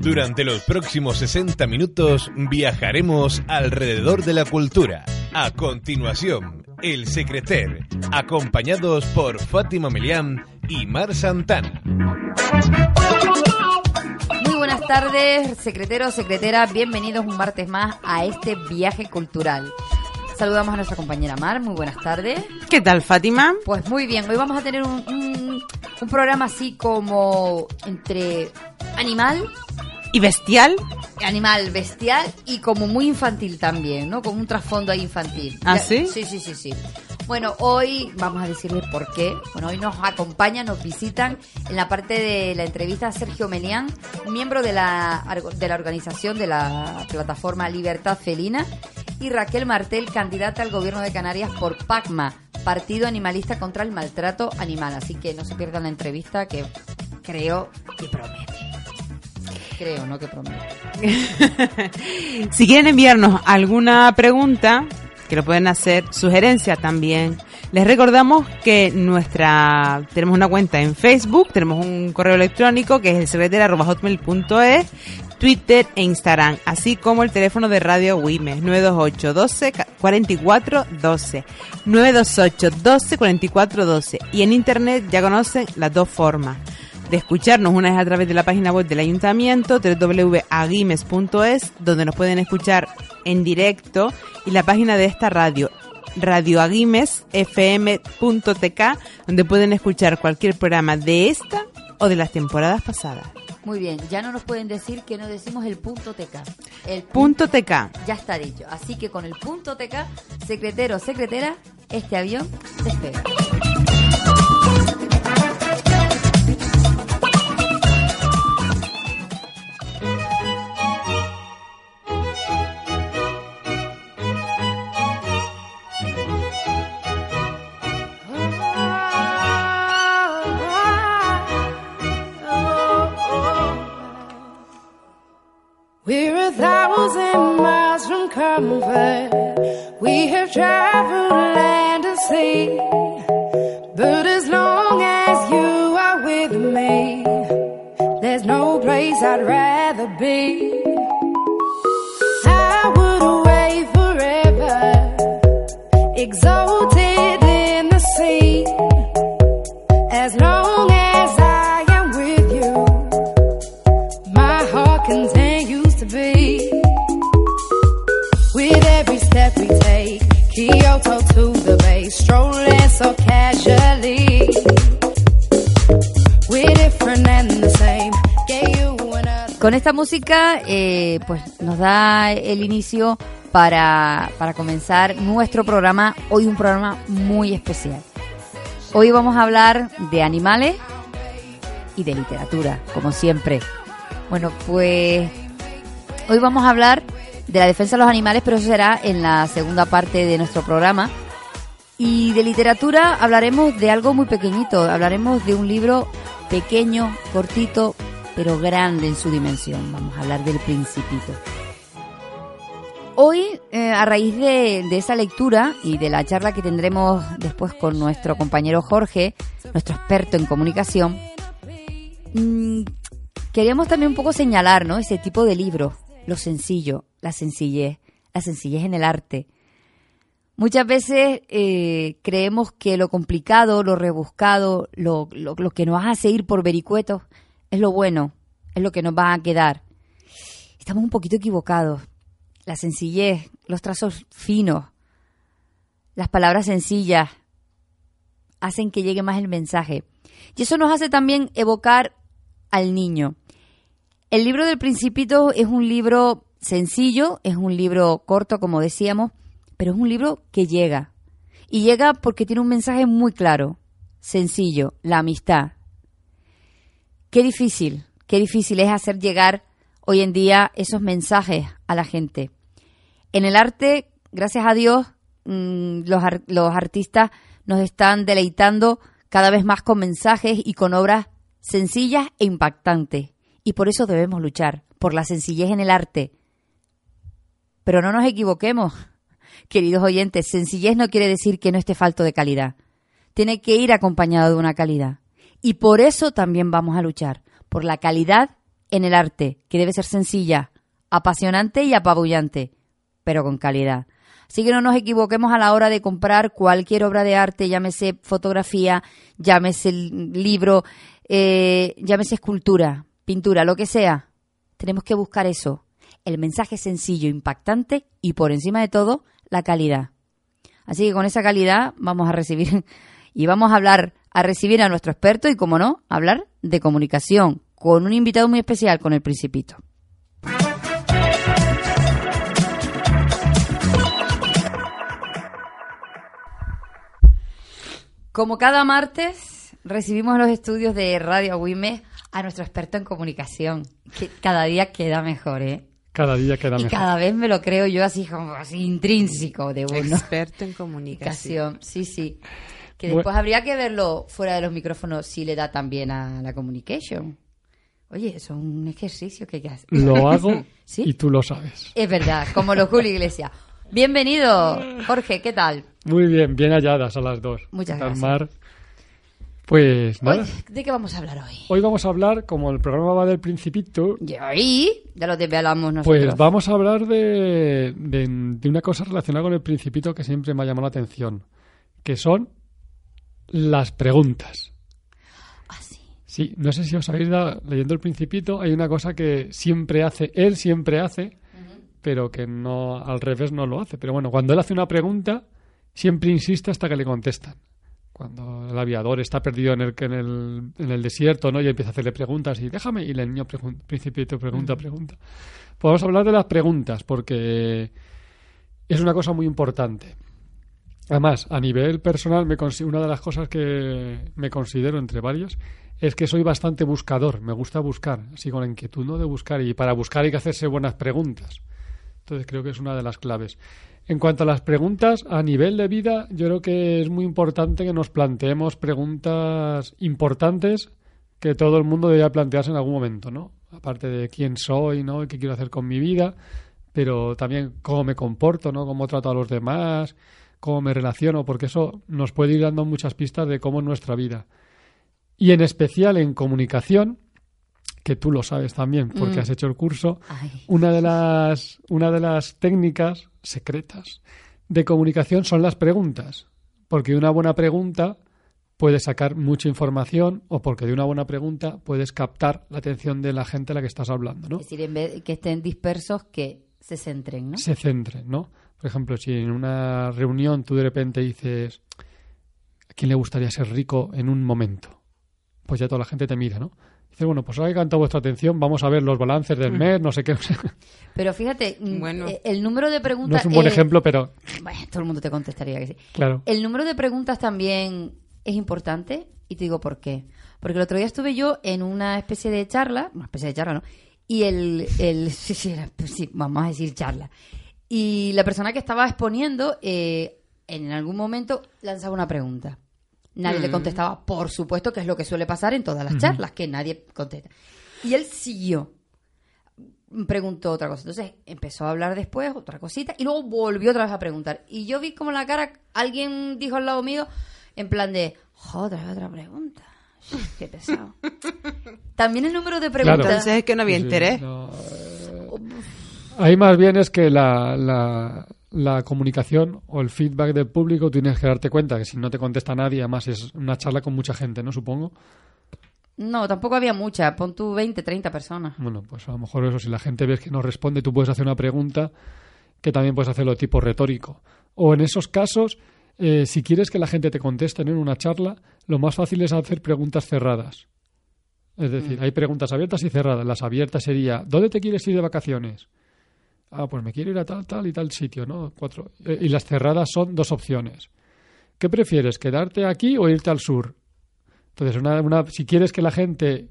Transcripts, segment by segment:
Durante los próximos 60 minutos viajaremos alrededor de la cultura. A continuación, El Secreter, acompañados por Fátima Melián y Mar Santana. Muy buenas tardes, secretero, secretera, bienvenidos un martes más a este viaje cultural. Saludamos a nuestra compañera Mar, muy buenas tardes. ¿Qué tal, Fátima? Pues muy bien, hoy vamos a tener un, un, un programa así como entre animal ¿Y bestial? Animal bestial y como muy infantil también, ¿no? Con un trasfondo ahí infantil. ¿Ah, sí? Sí, sí, sí, sí. Bueno, hoy vamos a decirles por qué. Bueno, hoy nos acompañan, nos visitan en la parte de la entrevista Sergio Melián, miembro de la, de la organización de la plataforma Libertad Felina, y Raquel Martel, candidata al gobierno de Canarias por PACMA, Partido Animalista contra el Maltrato Animal. Así que no se pierdan la entrevista que creo que promete. Creo, no que promete. Si quieren enviarnos alguna pregunta, que lo pueden hacer, sugerencia también. Les recordamos que nuestra tenemos una cuenta en Facebook, tenemos un correo electrónico que es el secretera.hotmail.es, Twitter e Instagram, así como el teléfono de Radio Wimes 928 12 44 12 928 12 44 12 y en internet ya conocen las dos formas de escucharnos. Una es a través de la página web del ayuntamiento, www.aguimes.es, donde nos pueden escuchar en directo, y la página de esta radio, radioaguimesfm.tk, donde pueden escuchar cualquier programa de esta o de las temporadas pasadas. Muy bien, ya no nos pueden decir que no decimos el punto TK. El Punto TK. Ya está dicho. Así que con el punto TK, secretero, secretera, este avión despega. Música, eh, pues nos da el inicio para, para comenzar nuestro programa. Hoy un programa muy especial. Hoy vamos a hablar de animales y de literatura, como siempre. Bueno, pues hoy vamos a hablar de la defensa de los animales, pero eso será en la segunda parte de nuestro programa. Y de literatura hablaremos de algo muy pequeñito, hablaremos de un libro pequeño, cortito, pero grande en su dimensión. Vamos a hablar del principito. Hoy, eh, a raíz de, esa lectura y de la charla que tendremos después con nuestro compañero Jorge, nuestro experto en comunicación, mm, queríamos también un poco señalar ¿no? ese tipo de libros, lo sencillo, la sencillez, la sencillez en el arte. Muchas veces eh, creemos que lo complicado, lo rebuscado, lo, lo que nos hace ir por vericuetos es lo bueno, es lo que nos va a quedar. Estamos un poquito equivocados. La sencillez, los trazos finos, las palabras sencillas hacen que llegue más el mensaje. Y eso nos hace también evocar al niño. El libro del Principito es un libro sencillo, es un libro corto, como decíamos, pero es un libro que llega. Y llega porque tiene un mensaje muy claro, sencillo, la amistad. Qué difícil, qué difícil es hacer llegar hoy en día esos mensajes a la gente. En el arte, gracias a Dios, mm, los, los artistas nos están deleitando cada vez más con mensajes y con obras sencillas e impactantes. Y por eso debemos luchar, por la sencillez en el arte. Pero no nos equivoquemos, queridos oyentes, sencillez no quiere decir que no esté falto de calidad. Tiene que ir acompañado de una calidad. Y por eso también vamos a luchar, por la calidad en el arte, que debe ser sencilla, apasionante y apabullante, pero con calidad. Así que no nos equivoquemos a la hora de comprar cualquier obra de arte, llámese fotografía, llámese libro, eh, llámese escultura, pintura, lo que sea. Tenemos que buscar eso, el mensaje sencillo, impactante y por encima de todo, la calidad. Así que con esa calidad vamos a recibir y vamos a hablar, a recibir a nuestro experto y, como no, hablar de comunicación con un invitado muy especial, con el Principito. Como cada martes, recibimos en los estudios de Radio Wime a nuestro experto en comunicación, que cada día queda mejor, ¿eh? Cada día queda Y mejor. cada vez me lo creo yo así como así intrínseco de uno. Experto en. Comunicación, sí, sí. Que después habría que verlo fuera de los micrófonos si le da también a la communication. Oye, eso es un ejercicio que hay que hacer. Lo hago ¿Sí? y tú lo sabes. Es verdad, como los Julio Iglesias. Bienvenido, Jorge, ¿qué tal? Muy bien, bien halladas a las dos. Muchas ¿Qué tal, gracias. Mar? Pues nada. Hoy, ¿De qué vamos a hablar hoy? Hoy vamos a hablar, como el programa va del Principito, Y hoy, ya lo desvelamos nosotros. pues vamos a hablar de, de, de una cosa relacionada con el Principito que siempre me ha llamado la atención, que son las preguntas. Ah, sí. Sí, no sé si os habéis dado, leyendo el Principito, hay una cosa que siempre hace, él siempre hace, pero que no al revés no lo hace. Pero bueno, cuando él hace una pregunta, siempre insiste hasta que le contestan. Cuando el aviador está perdido en el, en el, en el desierto, ¿no? Y empieza a hacerle preguntas y déjame, y el niño pregun- Principito pregunta, pregunta. Pues vamos a hablar de las preguntas, porque es una cosa muy importante. Además, a nivel personal, me una de las cosas que me considero, entre varias, es que soy bastante buscador. Me gusta buscar, así con la inquietud ¿no? de buscar. Y para buscar hay que hacerse buenas preguntas. Entonces creo que es una de las claves. En cuanto a las preguntas, a nivel de vida, yo creo que es muy importante que nos planteemos preguntas importantes que todo el mundo debería plantearse en algún momento, ¿no? Aparte de quién soy, ¿no? ¿Qué quiero hacer con mi vida? Pero también cómo me comporto, ¿no? Cómo trato a los demás, cómo me relaciono, porque eso nos puede ir dando muchas pistas de cómo es nuestra vida. Y en especial en comunicación, que tú lo sabes también porque Mm. has hecho el curso, Ay, una de las una de las técnicas secretas de comunicación son las preguntas, porque de una buena pregunta puedes sacar mucha información o porque de una buena pregunta puedes captar la atención de la gente a la que estás hablando, ¿no? Es decir, en vez de que estén dispersos, que se centren, ¿no? Se centren, ¿no? Por ejemplo, si en una reunión tú de repente dices ¿a quién le gustaría ser rico en un momento? Pues ya toda la gente te mira, ¿no? Dices, bueno, pues ahora que canta vuestra atención, vamos a ver los balances del mes, no sé qué. Pero fíjate, mm, Bueno. eh, el número de no preguntas... es un buen eh, ejemplo, pero Bueno, todo el mundo te contestaría que sí. claro. El número de preguntas también es importante y te digo por qué. Porque el otro día estuve yo en una especie de charla, una especie de charla, ¿no? Y el, el sí, sí, era- pues sí, vamos a decir charla. Y la persona que estaba exponiendo, eh, en algún momento lanzaba una pregunta. Nadie le contestaba, por supuesto, que es lo que suele pasar en todas las charlas, que nadie contesta. Y él siguió preguntó otra cosa. Entonces empezó a hablar después otra cosita y luego volvió otra vez a preguntar. Y yo vi como la cara, alguien dijo al lado mío, en plan de, joder, otra pregunta. Qué pesado. También el número de preguntas. Entonces es que no había Sí, interés. no, ahí más bien es que la, la, la comunicación o el feedback del público tienes que darte cuenta que si no te contesta nadie, además es una charla con mucha gente, ¿no? Supongo. No, tampoco había mucha. Pon tú 20, 30 personas. Bueno, pues a lo mejor eso, si la gente ves que no responde, tú puedes hacer una pregunta que también puedes hacerlo tipo retórico. O en esos casos, eh, si quieres que la gente te conteste en una charla, lo más fácil es hacer preguntas cerradas. Es decir, hay preguntas abiertas y cerradas. Las abiertas sería, ¿dónde te quieres ir de vacaciones? Ah, pues me quiero ir a tal, tal y tal sitio, ¿no? Cuatro. Eh, y las cerradas son dos opciones. ¿Qué prefieres, quedarte aquí o irte al sur? Entonces, una, una, si quieres que la gente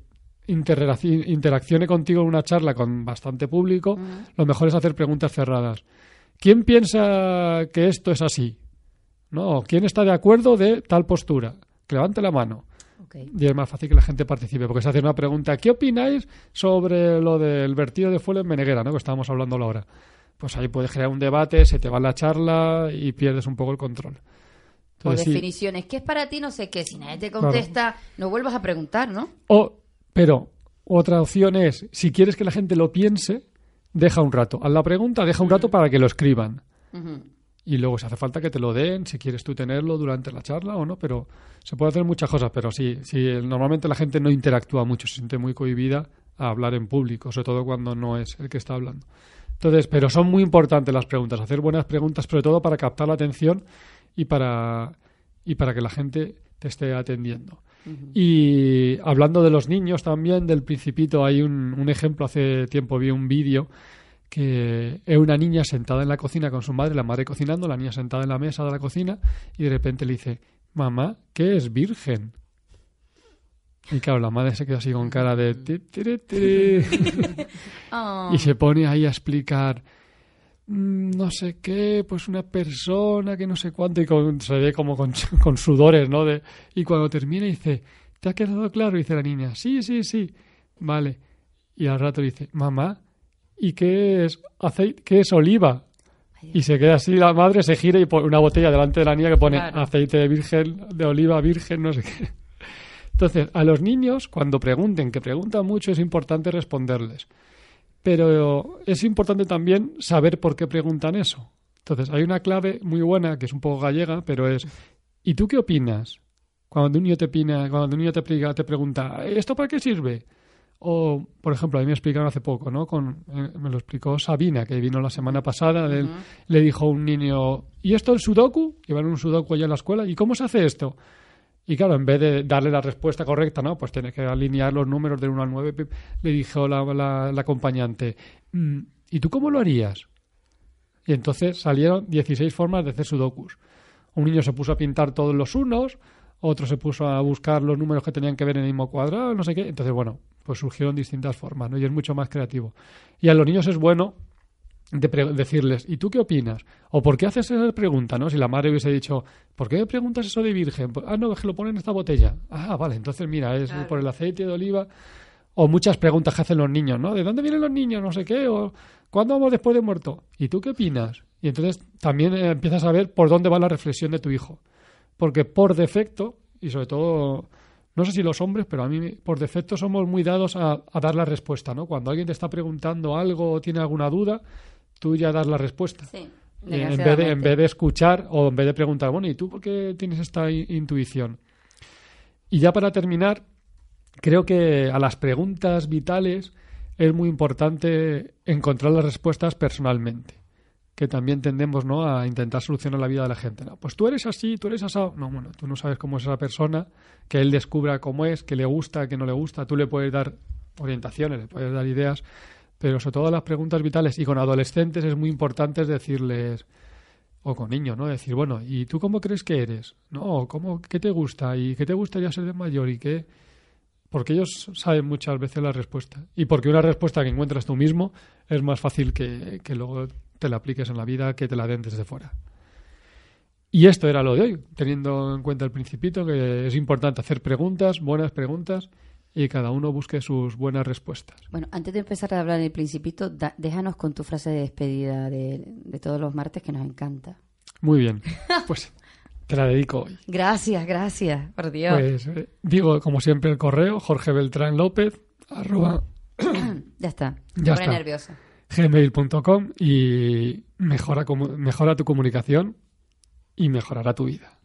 interaccione contigo en una charla con bastante público, lo mejor es hacer preguntas cerradas. ¿Quién piensa que esto es así? ¿No? ¿Quién está de acuerdo de tal postura? Que levante la mano. Y es más fácil que la gente participe, porque se hace una pregunta, ¿qué opináis sobre lo del vertido de fuel en Meneguera, ¿no? que estábamos hablando ahora? Pues ahí puedes crear un debate, se te va la charla y pierdes un poco el control. O Entonces, sí. definiciones. ¿Qué es para ti? No sé qué. Si nadie te contesta, no vuelvas a preguntar, ¿no? O, pero otra opción es, si quieres que la gente lo piense, deja un rato. Haz la pregunta, deja un rato para que lo escriban. Ujú. Y luego, si hace falta que te lo den, si quieres tú tenerlo durante la charla o no, pero se puede hacer muchas cosas. Pero sí, sí normalmente la gente no interactúa mucho, se siente muy cohibida a hablar en público, sobre todo cuando no es el que está hablando. Entonces, pero son muy importantes las preguntas, hacer buenas preguntas, sobre todo para captar la atención y para, y para que la gente te esté atendiendo. Y hablando de los niños también, del principito, hay un, un ejemplo, hace tiempo vi un vídeo que es una niña sentada en la cocina con su madre, la madre cocinando, la niña sentada en la mesa de la cocina y de repente le dice, mamá, ¿qué es virgen? Y claro, la madre se queda así con cara de... ti, tiri, tiri. Y se pone ahí a explicar mm, no sé qué, pues una persona que no sé cuánto, y con- se ve como con, con sudores, ¿no? De, y cuando termina dice, ¿te ha quedado claro? Y dice la niña, sí, sí, sí, vale. Y al rato dice, mamá, ¿y qué es aceite? ¿Qué es oliva? Y se queda así, la madre se gira y pone una botella delante de la niña que pone Claro. aceite de virgen, de oliva virgen, no sé qué. Entonces, a los niños, cuando pregunten, que preguntan mucho, es importante responderles. Pero es importante también saber por qué preguntan eso. Entonces, hay una clave muy buena, que es un poco gallega, pero es, ¿y tú qué opinas? Cuando un niño te, opina, cuando un niño te, te pregunta, ¿esto para qué sirve? O, por ejemplo, a mí me explicaron hace poco, ¿no? Con, eh, me lo explicó Sabina, que vino la semana pasada. Le dijo un niño, ¿y esto el sudoku? Llevan un sudoku allá en la escuela. ¿Y cómo se hace esto? Y claro, en vez de darle la respuesta correcta, ¿no? Pues tiene que alinear los números del 1 al 9. pip, Le dijo la, la- la acompañante, "Mm, ¿y tú cómo lo harías? Y entonces salieron 16 formas de hacer sudokus. Un niño se puso a pintar todos los unos, otro se puso a buscar los números que tenían que ver en el mismo cuadrado, no sé qué. Entonces, bueno, pues surgieron distintas formas, ¿no? Y es mucho más creativo. Y a los niños es bueno de decirles, ¿y tú qué opinas? ¿O por qué haces esa pregunta? ¿no? Si la madre hubiese dicho, ¿por qué me preguntas eso de virgen? Pues, ah, no, es que lo ponen en esta botella. Ah, vale, entonces mira, es por el aceite de oliva. O muchas preguntas que hacen los niños, ¿no? ¿De dónde vienen los niños? No sé qué. O ¿cuándo vamos después de muerto? ¿Y tú qué opinas? Y entonces también eh, empiezas a ver por dónde va la reflexión de tu hijo. Porque por defecto, y sobre todo, no sé si los hombres, pero a mí por defecto somos muy dados a, a dar la respuesta, ¿no? Cuando alguien te está preguntando algo o tiene alguna duda, tú ya das la respuesta. Sí. En, vez de, en desgraciadamente. vez de escuchar o en vez de preguntar, bueno, ¿y tú por qué tienes esta intuición? Y ya para terminar, creo que a las preguntas vitales es muy importante encontrar las respuestas personalmente. Que también tendemos ¿no? a intentar solucionar la vida de la gente. ¿no? Pues tú eres así, tú eres asado. No, bueno, tú no sabes cómo es esa persona, que él descubra cómo es, que le gusta, que no le gusta. Tú le puedes dar orientaciones, le puedes dar ideas, pero sobre todo las preguntas vitales. Y con adolescentes es muy importante decirles, o con niños, ¿no? Decir, bueno, ¿y tú cómo crees que eres? ¿No? ¿Cómo, ¿Qué te gusta? ¿Y qué te gustaría ser de mayor? ¿Y qué? Porque ellos saben muchas veces la respuesta. Y porque una respuesta que encuentras tú mismo es más fácil que, que luego te la apliques en la vida, que te la den desde fuera. Y esto era lo de hoy, teniendo en cuenta el principito, que es importante hacer preguntas, buenas preguntas, y cada uno busque sus buenas respuestas. Bueno, antes de empezar a hablar del principito, da- déjanos con tu frase de despedida de, de todos los martes que nos encanta. Muy bien, pues te la dedico hoy. Gracias, gracias, por Dios. Pues eh, digo, como siempre, el correo, Jorge Beltrán López, arroba ya está. Ya está. nerviosa. gmail.com y mejora, mejora tu comunicación y mejorará tu vida.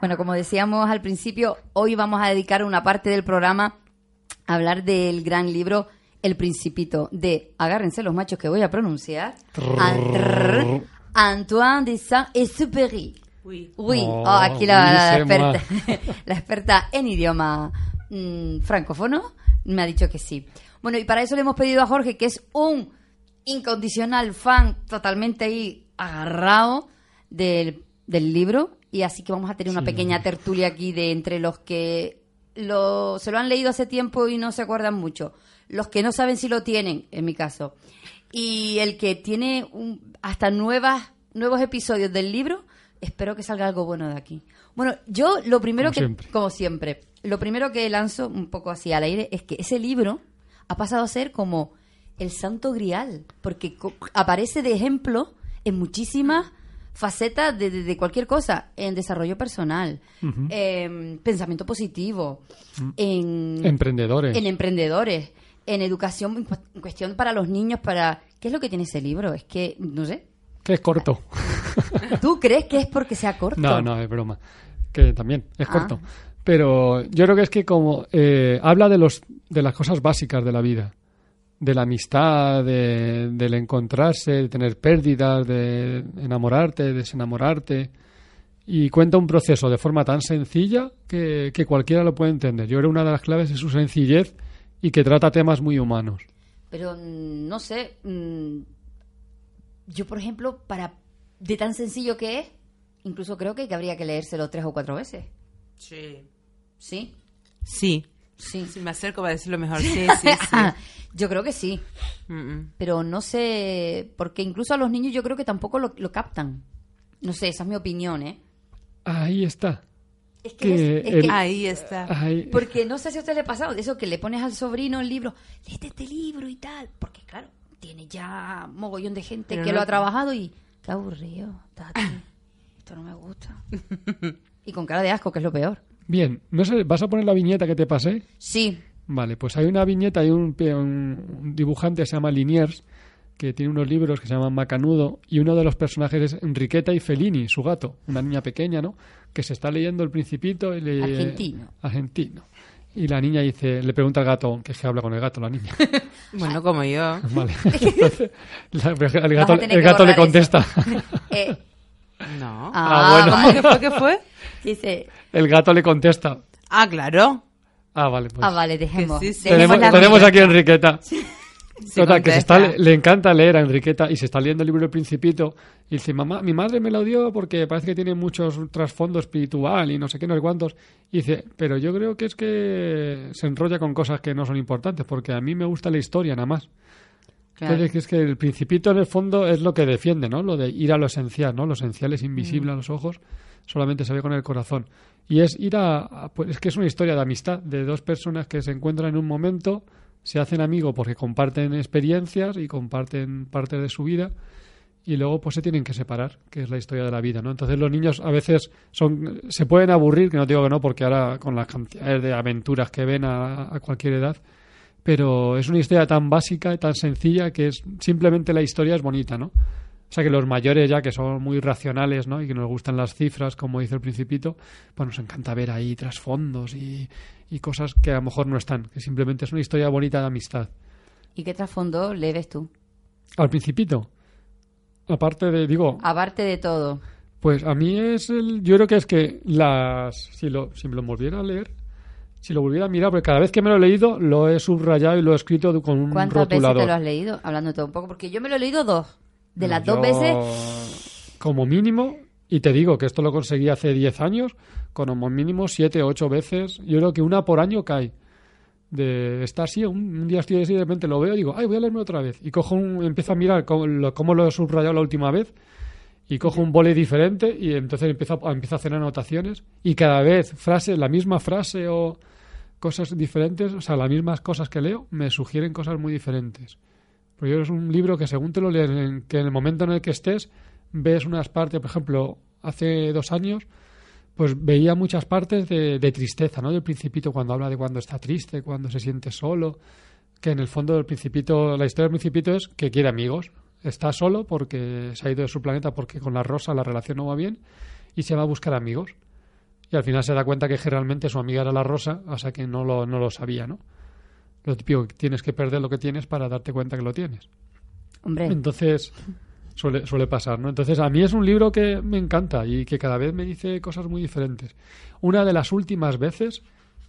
Bueno, como decíamos al principio, hoy vamos a dedicar una parte del programa a hablar del gran libro El Principito de, agárrense los machos que voy a pronunciar, An- Antoine de Saint-Exupéry. Uy. Uy, Oh, oh, aquí la, experta, la experta en idioma mm, francófono me ha dicho que sí. Bueno, y para eso le hemos pedido a Jorge, que es un incondicional fan totalmente ahí agarrado del, del libro. Y así que vamos a tener una pequeña tertulia aquí de entre los que lo, se lo han leído hace tiempo y no se acuerdan mucho, los que no saben si lo tienen, en mi caso, y el que tiene un- hasta nuevas, nuevos episodios del libro, espero que salga algo bueno de aquí. Bueno, yo lo primero Como que, siempre. como siempre, lo primero que lanzo un poco así al aire es que ese libro ha pasado a ser como el santo grial, porque co- aparece de ejemplo en muchísimas facetas de, de- de cualquier cosa, en desarrollo personal, en pensamiento positivo, en, Emprendedores. en emprendedores, en educación, en cuestión para los niños, para... ¿Qué es lo que tiene ese libro? Es que, no sé, Que es corto. ¿tú crees que es porque sea corto? No, no, es broma. Que también es Ah. corto. Pero yo creo que es que como eh, habla de los de las cosas básicas de la vida, de la amistad, de, del encontrarse, de tener pérdidas, de enamorarte, desenamorarte, y cuenta un proceso de forma tan sencilla que, que cualquiera lo puede entender. Yo creo que una de las claves es su sencillez y que trata temas muy humanos. Pero mm, no sé, mm, yo por ejemplo, para de tan sencillo que es, incluso creo que habría que leérselo tres o cuatro veces. Sí. ¿Sí? Sí. Sí. Si me acerco para decirlo mejor. Sí, sí, sí. yo creo que sí, Mm, mm. pero no sé, porque incluso a los niños yo creo que tampoco lo, lo captan. No sé, esa es mi opinión, ¿eh? Ahí está. Es que, Que es- es el- que- Ahí está. Ahí- porque no sé si a usted le ha pasado, de eso que le pones al sobrino el libro, léete este libro y tal, porque claro, tiene ya mogollón de gente Pero que no- lo ha trabajado y qué aburrido, tati, esto no me gusta. y con cara de asco, que es lo peor. Bien, no sé, ¿vas a poner la viñeta que te pasé? Sí, Vale, pues hay una viñeta, hay un dibujante que se llama Liniers, que tiene unos libros que se llaman Macanudo, y uno de los personajes es Enriqueta y Fellini, su gato, una niña pequeña, ¿no? Que se está leyendo El Principito y le- Argentino. Argentino. Y la niña dice, le pregunta al gato, que es que habla con el gato, la niña. Bueno, como yo. Vale. Entonces, la- el gato, el gato le contesta. Eh, No. Ah, bueno. ¿Cómo que fue? ¿Qué fue? dice, El gato le contesta. Ah, claro. Ah, vale, pues. ah, vale, dejemos. Sí, sí. dejemos tenemos tenemos aquí a Enriqueta. Sí Total, que se está, contesta. le encanta leer a Enriqueta y se está leyendo el libro El Principito y dice, mamá, mi madre me lo dio porque parece que tiene muchos trasfondo espiritual y no sé qué, no sé cuántos. Y dice, pero yo creo que es que se enrolla con cosas que no son importantes porque a mí me gusta la historia nada más. Claro. Entonces, que es que el Principito en el fondo es lo que defiende, ¿no? Lo de ir a lo esencial, ¿no? Lo esencial es invisible Mm. a los ojos, solamente se ve con el corazón. Y es ir a, a- pues es que es una historia de amistad, de dos personas que se encuentran en un momento, se hacen amigos porque comparten experiencias y comparten parte de su vida y luego pues se tienen que separar, que es la historia de la vida, ¿no? Entonces los niños a veces son se pueden aburrir, que no digo que no, porque ahora con las cantidades de aventuras que ven a, a cualquier edad, pero es una historia tan básica y tan sencilla que es simplemente la historia es bonita, ¿no? O sea que los mayores ya que son muy racionales, ¿no? Y que nos gustan las cifras, como dice el principito, pues nos encanta ver ahí trasfondos y, y cosas que a lo mejor no están, que simplemente es una historia bonita de amistad. ¿Y qué trasfondo le ves tú? Al principito, aparte de, digo, Aparte de todo. Pues a mí es el. Yo creo que es que las. Si, lo, si me lo volviera a leer, si lo volviera a mirar, porque cada vez que me lo he leído, lo he subrayado y lo he escrito con un ¿Cuántas veces rotulador. te lo has leído? Hablando todo un poco, porque yo me lo he leído dos. De las Yo, dos veces, Como mínimo, y te digo que esto lo conseguí hace 10 años, como mínimo 7 o 8 veces. Yo creo que una por año cae. De estar así, un, un día estoy así, de repente lo veo y digo, ay, voy a leerme otra vez. Y cojo un, empiezo a mirar cómo lo, cómo lo he subrayado la última vez y cojo un boli diferente y entonces empiezo a, empiezo a hacer anotaciones y cada vez frase, la misma frase o cosas diferentes, o sea, las mismas cosas que leo me sugieren cosas muy diferentes. Porque es un libro que según te lo lees, en, que en el momento en el que estés, ves unas partes, por ejemplo, hace dos años, pues veía muchas partes de, de tristeza, ¿no? Del principito cuando habla de cuando está triste, cuando se siente solo, que en el fondo del principito, la historia del principito es que quiere amigos, está solo porque se ha ido de su planeta porque con la rosa la relación no va bien y se va a buscar amigos. Y al final se da cuenta que realmente su amiga era la rosa, o sea que no lo, no lo sabía, ¿no? Lo típico, que tienes que perder lo que tienes para darte cuenta que lo tienes. hombre, Entonces, suele, suele pasar, ¿no? Entonces, a mí es un libro que me encanta y que cada vez me dice cosas muy diferentes. Una de las últimas veces,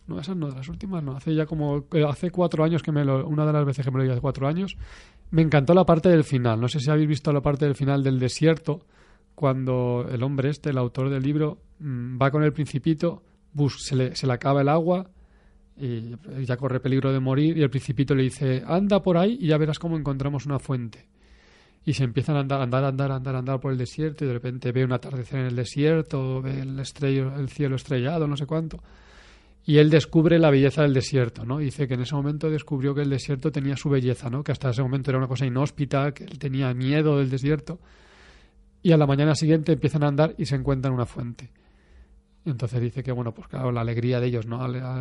no, esas no, de las últimas no, hace ya como, eh, hace cuatro años que me lo, una de las veces que me lo leí hace cuatro años, me encantó la parte del final. No sé si habéis visto la parte del final del desierto, cuando el hombre este, el autor del libro, mm, va con el principito, bus- se le, se le acaba el agua y ya corre peligro de morir y el principito le dice, anda por ahí y ya verás cómo encontramos una fuente. Y se empiezan a andar, andar, andar, andar, andar por el desierto y de repente ve un atardecer en el desierto, ve el, estrello, el cielo estrellado, no sé cuánto. Y él descubre la belleza del desierto, ¿no? Dice que en ese momento descubrió que el desierto tenía su belleza, ¿no? Que hasta ese momento era una cosa inhóspita, que él tenía miedo del desierto. Y a la mañana siguiente empiezan a andar y se encuentran una fuente. Y entonces dice que, bueno, pues claro, la alegría de ellos, ¿no?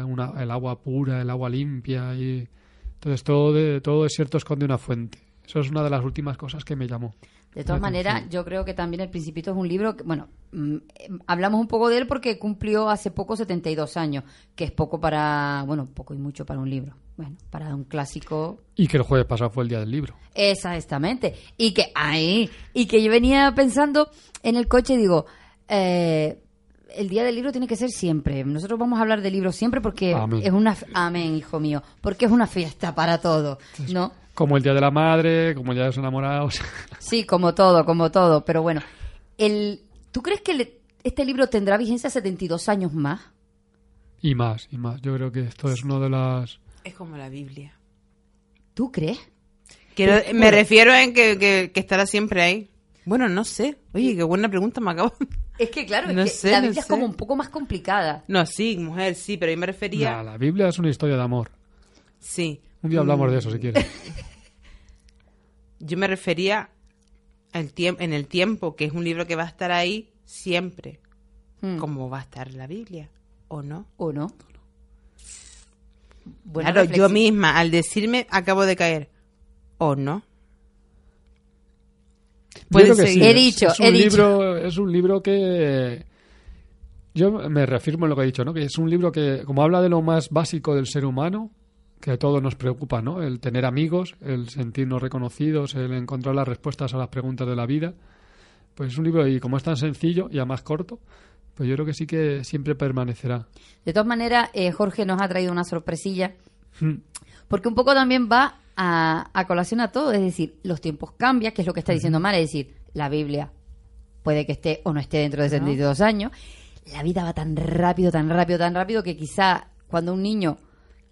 Una- el agua pura, el agua limpia y... Entonces todo, de, todo desierto esconde una fuente. Eso es una de las últimas cosas que me llamó. De todas maneras, yo creo que también El Principito es un libro que, bueno, mm, eh, hablamos un poco de él porque cumplió hace poco 72 años, que es poco para, bueno, poco y mucho para un libro. Bueno, para un clásico Y que el jueves pasado fue el día del libro. Exactamente. Y que ahí, y que yo venía pensando en el coche y digo, eh, el día del libro tiene que ser siempre. Nosotros vamos a hablar del libro siempre porque Amén. es una amén, hijo mío, porque es una fiesta para todos, ¿no? Como el día de la madre, como el día de los enamorados. Sí, como todo, como todo, pero bueno, el ¿tú crees que le- este libro tendrá vigencia 72 años más? y más, y más. Yo creo que esto es uno de las... Es como la Biblia. ¿Tú crees? Quiero, me refiero en que, que, que estará siempre ahí. Bueno, no sé. Oye, qué buena pregunta me acabo. Es que claro, es No que sé, la no Biblia es sé. como un poco más complicada. No, sí, mujer, sí, pero yo me refería. Nah, la Biblia es una historia de amor. Sí. Un día hablamos de eso, si quieres. Yo me refería al en el tiempo, que es un libro que va a estar ahí siempre. Hmm. Como va a estar la Biblia, ¿o no? ¿O no? Buena claro, yo misma, al decirme, acabo de caer. ¿O no? Puede sí. He Es- dicho, es un he dicho. libro, Es un libro que... Yo me reafirmo en lo que he dicho, ¿no? Que es un libro que, como habla de lo más básico del ser humano, que a todos nos preocupa, ¿no? El tener amigos, el sentirnos reconocidos, el encontrar las respuestas a las preguntas de la vida. Pues es un libro, y como es tan sencillo y además corto, pues yo creo que sí que siempre permanecerá. De todas maneras, eh, Jorge nos ha traído una sorpresilla, Mm. porque un poco también va a, a colación a todo, es decir, los tiempos cambian, que es lo que está diciendo Mara, es decir, la Biblia puede que esté o no esté dentro de 72 años, la vida va tan rápido, tan rápido, tan rápido que quizá cuando un niño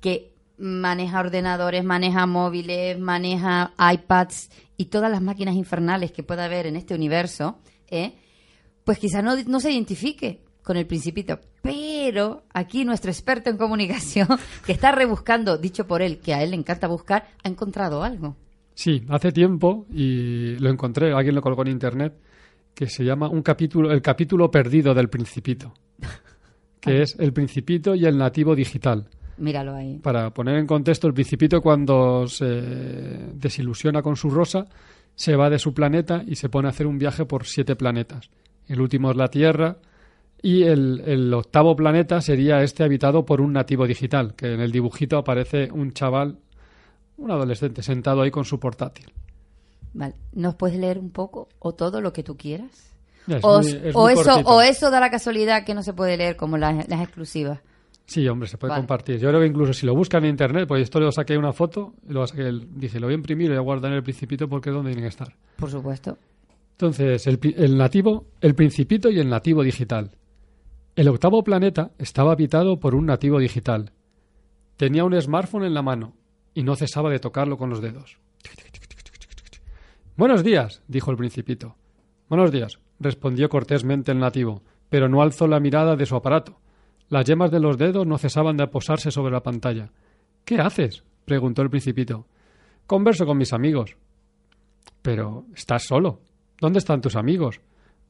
que maneja ordenadores, maneja móviles, maneja iPads y todas las máquinas infernales que pueda haber en este universo, ¿eh? pues quizá no, no se identifique con el principito. Pero aquí nuestro experto en comunicación, que está rebuscando, dicho por él, que a él le encanta buscar, ha encontrado algo. Sí, hace tiempo y lo encontré, alguien lo colgó en internet, que se llama un capítulo, el capítulo perdido del Principito, que es el Principito y el nativo digital. Míralo ahí. Para poner en contexto, el Principito cuando se desilusiona con su rosa, se va de su planeta y se pone a hacer un viaje por siete planetas. El último es la Tierra y el, el octavo planeta sería este habitado por un nativo digital, que en el dibujito aparece un chaval, un adolescente, sentado ahí con su portátil. Vale. ¿Nos puedes leer un poco o todo lo que tú quieras? Es o, muy- es o muy eso, cortito. o eso da la casualidad que no se puede leer como las, las exclusivas. Sí, hombre, se puede Vale. compartir. Yo creo que incluso si lo buscan en internet, pues esto lo saqué una foto y lo saqué, dije, lo voy a imprimir y lo voy a guardar en el principito porque es donde tienen que estar. Por supuesto. Entonces, el, el nativo, el principito y el nativo digital. El octavo planeta estaba habitado por un nativo digital. Tenía un smartphone en la mano y no cesaba de tocarlo con los dedos. Buenos días, dijo el principito. Buenos días, respondió cortésmente el nativo, pero no alzó la mirada de su aparato. Las yemas de los dedos no cesaban de posarse sobre la pantalla. ¿Qué haces? preguntó el principito. Converso con mis amigos. Pero estás solo. ¿Dónde están tus amigos?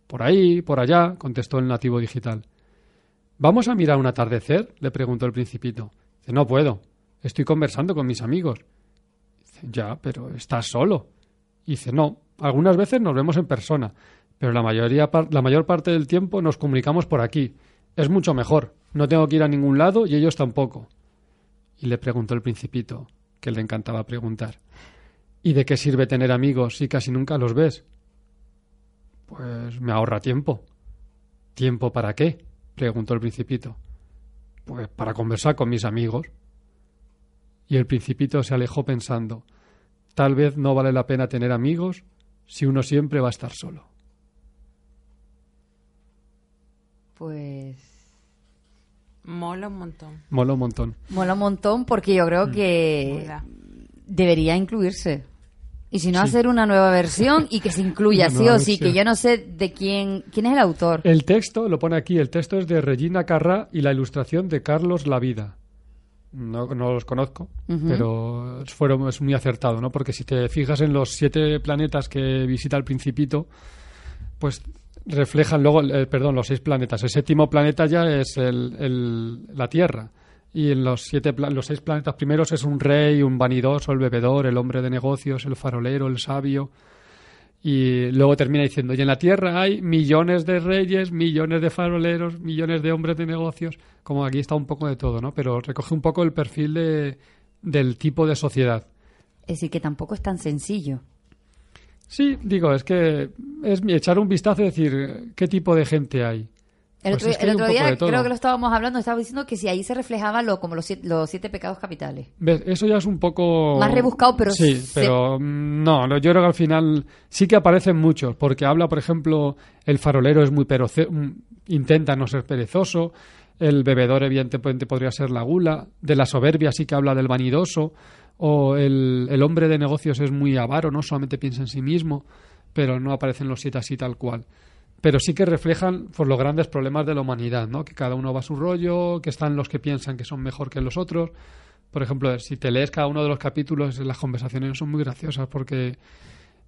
Por ahí, por allá, contestó el nativo digital. ¿Vamos a mirar un atardecer? le preguntó el principito. Dice, no puedo. Estoy conversando con mis amigos. Dice, ya, pero estás solo. Dice, no, algunas veces nos vemos en persona, pero la, mayoría, la mayor parte del tiempo nos comunicamos por aquí. Es mucho mejor. No tengo que ir a ningún lado y ellos tampoco. Y le preguntó el principito, que le encantaba preguntar. ¿Y de qué sirve tener amigos si casi nunca los ves? Pues me ahorra tiempo. ¿Tiempo para qué? Preguntó el principito. Pues para conversar con mis amigos. Y el principito se alejó pensando, tal vez no vale la pena tener amigos si uno siempre va a estar solo. Pues Mola un montón. Mola un montón. mola un montón porque yo Mm. creo que Mola. debería incluirse. Y si no, Sí. hacer una nueva versión y que se incluya sí o sí, que yo no sé de quién, quién es el autor. El texto, lo pone aquí, el texto es de Regina Carrá y la ilustración de Carlos Lavida. No, no los conozco, pero fueron, es muy acertado, ¿no? Porque si te fijas en los siete planetas que visita el Principito, pues reflejan luego, eh, perdón, los seis planetas. El séptimo planeta ya es el, el- la Tierra. Y en los, siete, los seis planetas primeros es un rey, un vanidoso, el bebedor, el hombre de negocios, el farolero, el sabio. Y luego termina diciendo, y en la Tierra hay millones de reyes, millones de faroleros, millones de hombres de negocios, como aquí está un poco de todo, ¿no? Pero recoge un poco el perfil de, del tipo de sociedad. Es decir, que tampoco es tan sencillo. Sí, digo, es que es echar un vistazo y decir qué tipo de gente hay. El Pues otro, es que el otro día creo que lo estábamos hablando, estaba diciendo que si ahí se reflejaba lo, como los siete, los siete pecados capitales. ¿Ves? Eso ya es un poco... Más rebuscado, pero Sí, se- pero mm, no, no, yo creo que al final sí que aparecen muchos, porque habla, por ejemplo, el farolero es muy peroce... mm, intenta no ser perezoso, el bebedor evidentemente podría ser la gula, de la soberbia sí que habla del vanidoso, o el, el hombre de negocios es muy avaro, no solamente piensa en sí mismo, pero no aparecen los siete así tal cual. Pero sí que reflejan por los grandes problemas de la humanidad, ¿no? Que cada uno va a su rollo, que están los que piensan que son mejor que los otros. Por ejemplo, si te lees cada uno de los capítulos, las conversaciones son muy graciosas porque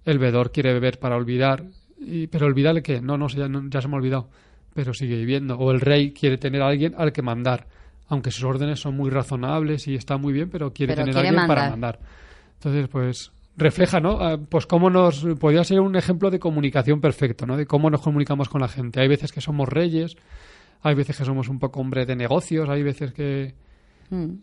el vedor quiere beber para olvidar, y, pero olvidarle que no, no, ya, no, ya se me ha olvidado, pero sigue viviendo. O el rey quiere tener a alguien al que mandar, aunque sus órdenes son muy razonables y está muy bien, pero quiere Pero tener a alguien para mandar. Entonces, pues refleja, ¿no? Ah, Pues cómo nos podría ser un ejemplo de comunicación perfecto, ¿no? De cómo nos comunicamos con la gente. Hay veces que somos reyes, hay veces que somos un poco hombre de negocios, hay veces que Mm.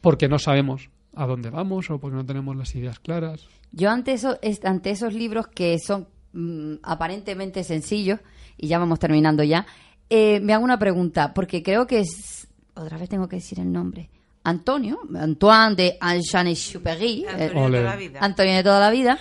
porque no sabemos a dónde vamos o porque no tenemos las ideas claras. Yo ante, eso, es- ante esos libros que son mm, aparentemente sencillos, y ya vamos terminando ya, eh, me hago una pregunta, porque creo que es, otra vez tengo que decir el nombre, Antonio, Antoine de Anjane-Chupery, eh, Antonio de toda la vida. Antonio de toda la vida,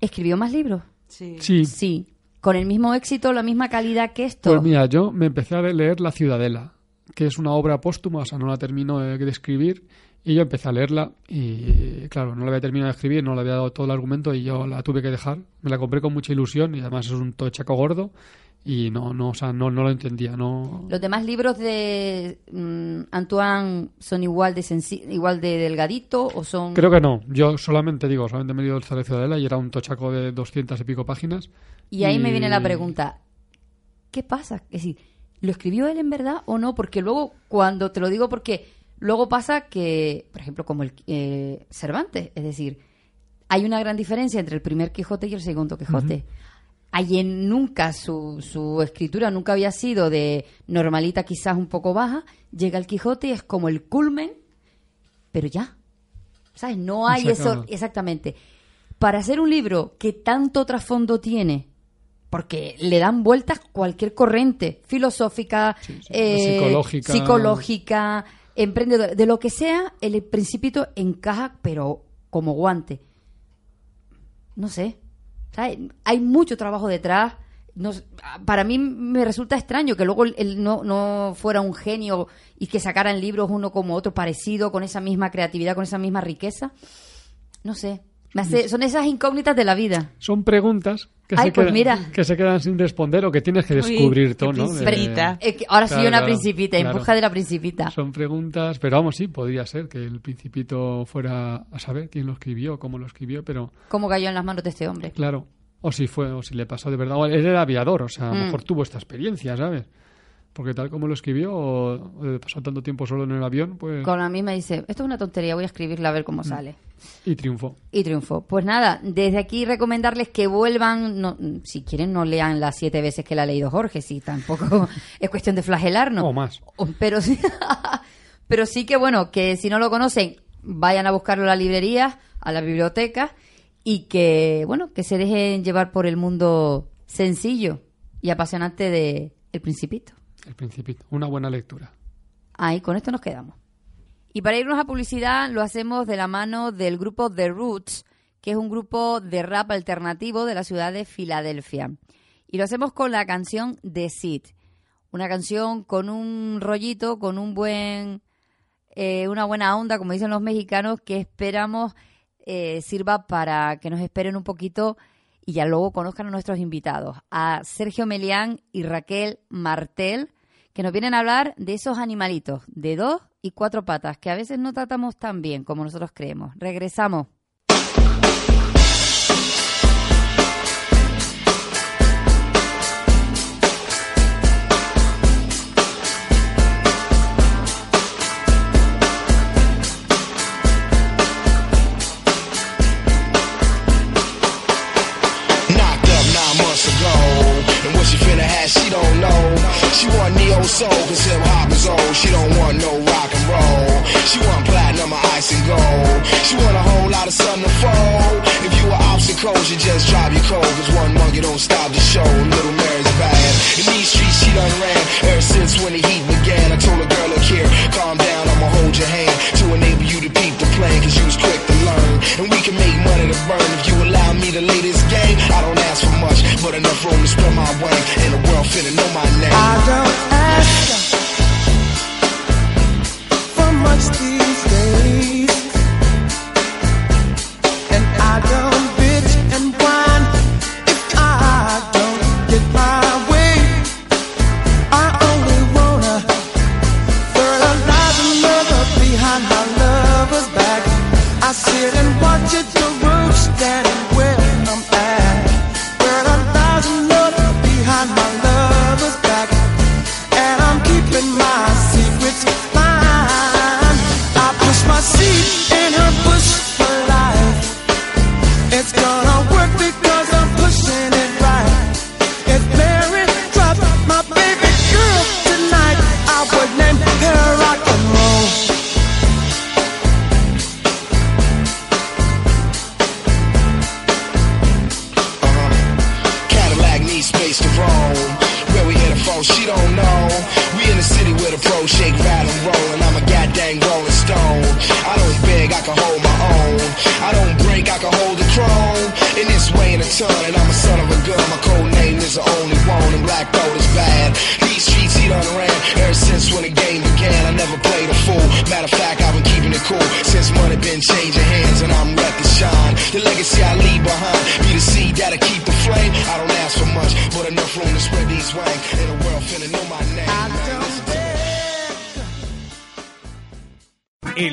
escribió más libros. Sí. Sí, Sí, con el mismo éxito, la misma calidad que esto. pues mira, yo me empecé a leer La Ciudadela, que es una obra póstuma, o sea, no la termino de de escribir, y yo empecé a leerla y, claro, no la había terminado de escribir, no le había dado todo el argumento y yo la tuve que dejar. Me la compré con mucha ilusión y además es un tochaco gordo y no, no, o sea, no, no lo entendía, no... Los demás libros de mm, Antoine son igual de igual de delgadito o son Creo que no. Yo solamente digo, solamente me he leído el La Ciudadela y era un tochaco de 200 y pico páginas. Y ahí me viene la pregunta, ¿qué pasa? Es decir, ¿lo escribió él en verdad o no? Porque luego, cuando te lo digo, porque luego pasa que, por ejemplo, como el eh, Cervantes, es decir, hay una gran diferencia entre el primer Quijote y el segundo Quijote. Allí nunca su, su escritura nunca había sido de normalita, quizás un poco baja. Llega el Quijote y es como el culmen, pero ya. ¿Sabes? No hay eso exactamente. Para hacer un libro que tanto trasfondo tiene, porque le dan vueltas cualquier corriente filosófica, eh, Psicológica. psicológica, emprendedora, de lo que sea, el principito encaja, pero como guante. No sé. ¿Sabes? Hay mucho trabajo detrás. No para mí me resulta extraño que luego él no, no fuera un genio y que sacaran libros uno como otro parecido, con esa misma creatividad, con esa misma riqueza. No sé. Me hace- son esas incógnitas de la vida. Son preguntas que, Ay, se, pues quedan, mira. que se quedan sin responder o que tienes que Uy, descubrir qué todo, ¿no? De- principita. Eh, que ahora soy Claro, una claro, principita, claro. busca de la principita. Son preguntas, pero vamos, sí, podría ser que el principito fuera a saber quién lo escribió, cómo lo escribió, pero ¿Cómo cayó en las manos de este hombre? claro, o si fue, o si le pasó de verdad, o él era aviador, o sea, a lo Mm. mejor tuvo esta experiencia, ¿sabes? Porque tal como lo escribió, o, pasar tanto tiempo solo en el avión, pues, Con la misma dice, esto es una tontería, voy a escribirla a ver cómo sale. y triunfó. Y triunfó. Pues nada, desde aquí recomendarles que vuelvan, no- si quieren no lean las siete veces que la ha leído Jorge, si tampoco es cuestión de flagelarnos. O más. Pero pero sí que bueno, que si no lo conocen, vayan a buscarlo a la librería, a la biblioteca, y que bueno, que se dejen llevar por el mundo sencillo y apasionante de El Principito. El principito, una buena lectura. Ahí, con esto nos quedamos. Y para irnos a publicidad, lo hacemos de la mano del grupo The Roots, que es un grupo de rap alternativo de la ciudad de Filadelfia. Y lo hacemos con la canción The Seed, una canción con un rollito, con un buen, eh, una buena onda, como dicen los mexicanos, que esperamos eh, sirva para que nos esperen un poquito y ya luego conozcan a nuestros invitados, a Sergio Melián y Raquel Martel, que nos vienen a hablar de esos animalitos de dos y cuatro patas que a veces no tratamos tan bien como nosotros creemos. Regresamos. She want neo soul, cause hip hop is old. She don't want no rock and roll. She want platinum or ice and gold. She want a whole lot of sun to fold. If you were obstacles, you just drive your cold. Cause one monkey don't stop the show. Little Mary's bad. In these streets, she done ran ever since when the heat began. I told her, girl, look here, calm down, I'ma hold your hand to enable you to peep the plan. Cause you was quick to learn. And we can make money to burn if you allow me to lay this game. I don't ask for much, but enough room to spread my wing. And the world finna know my name. I don't ask for much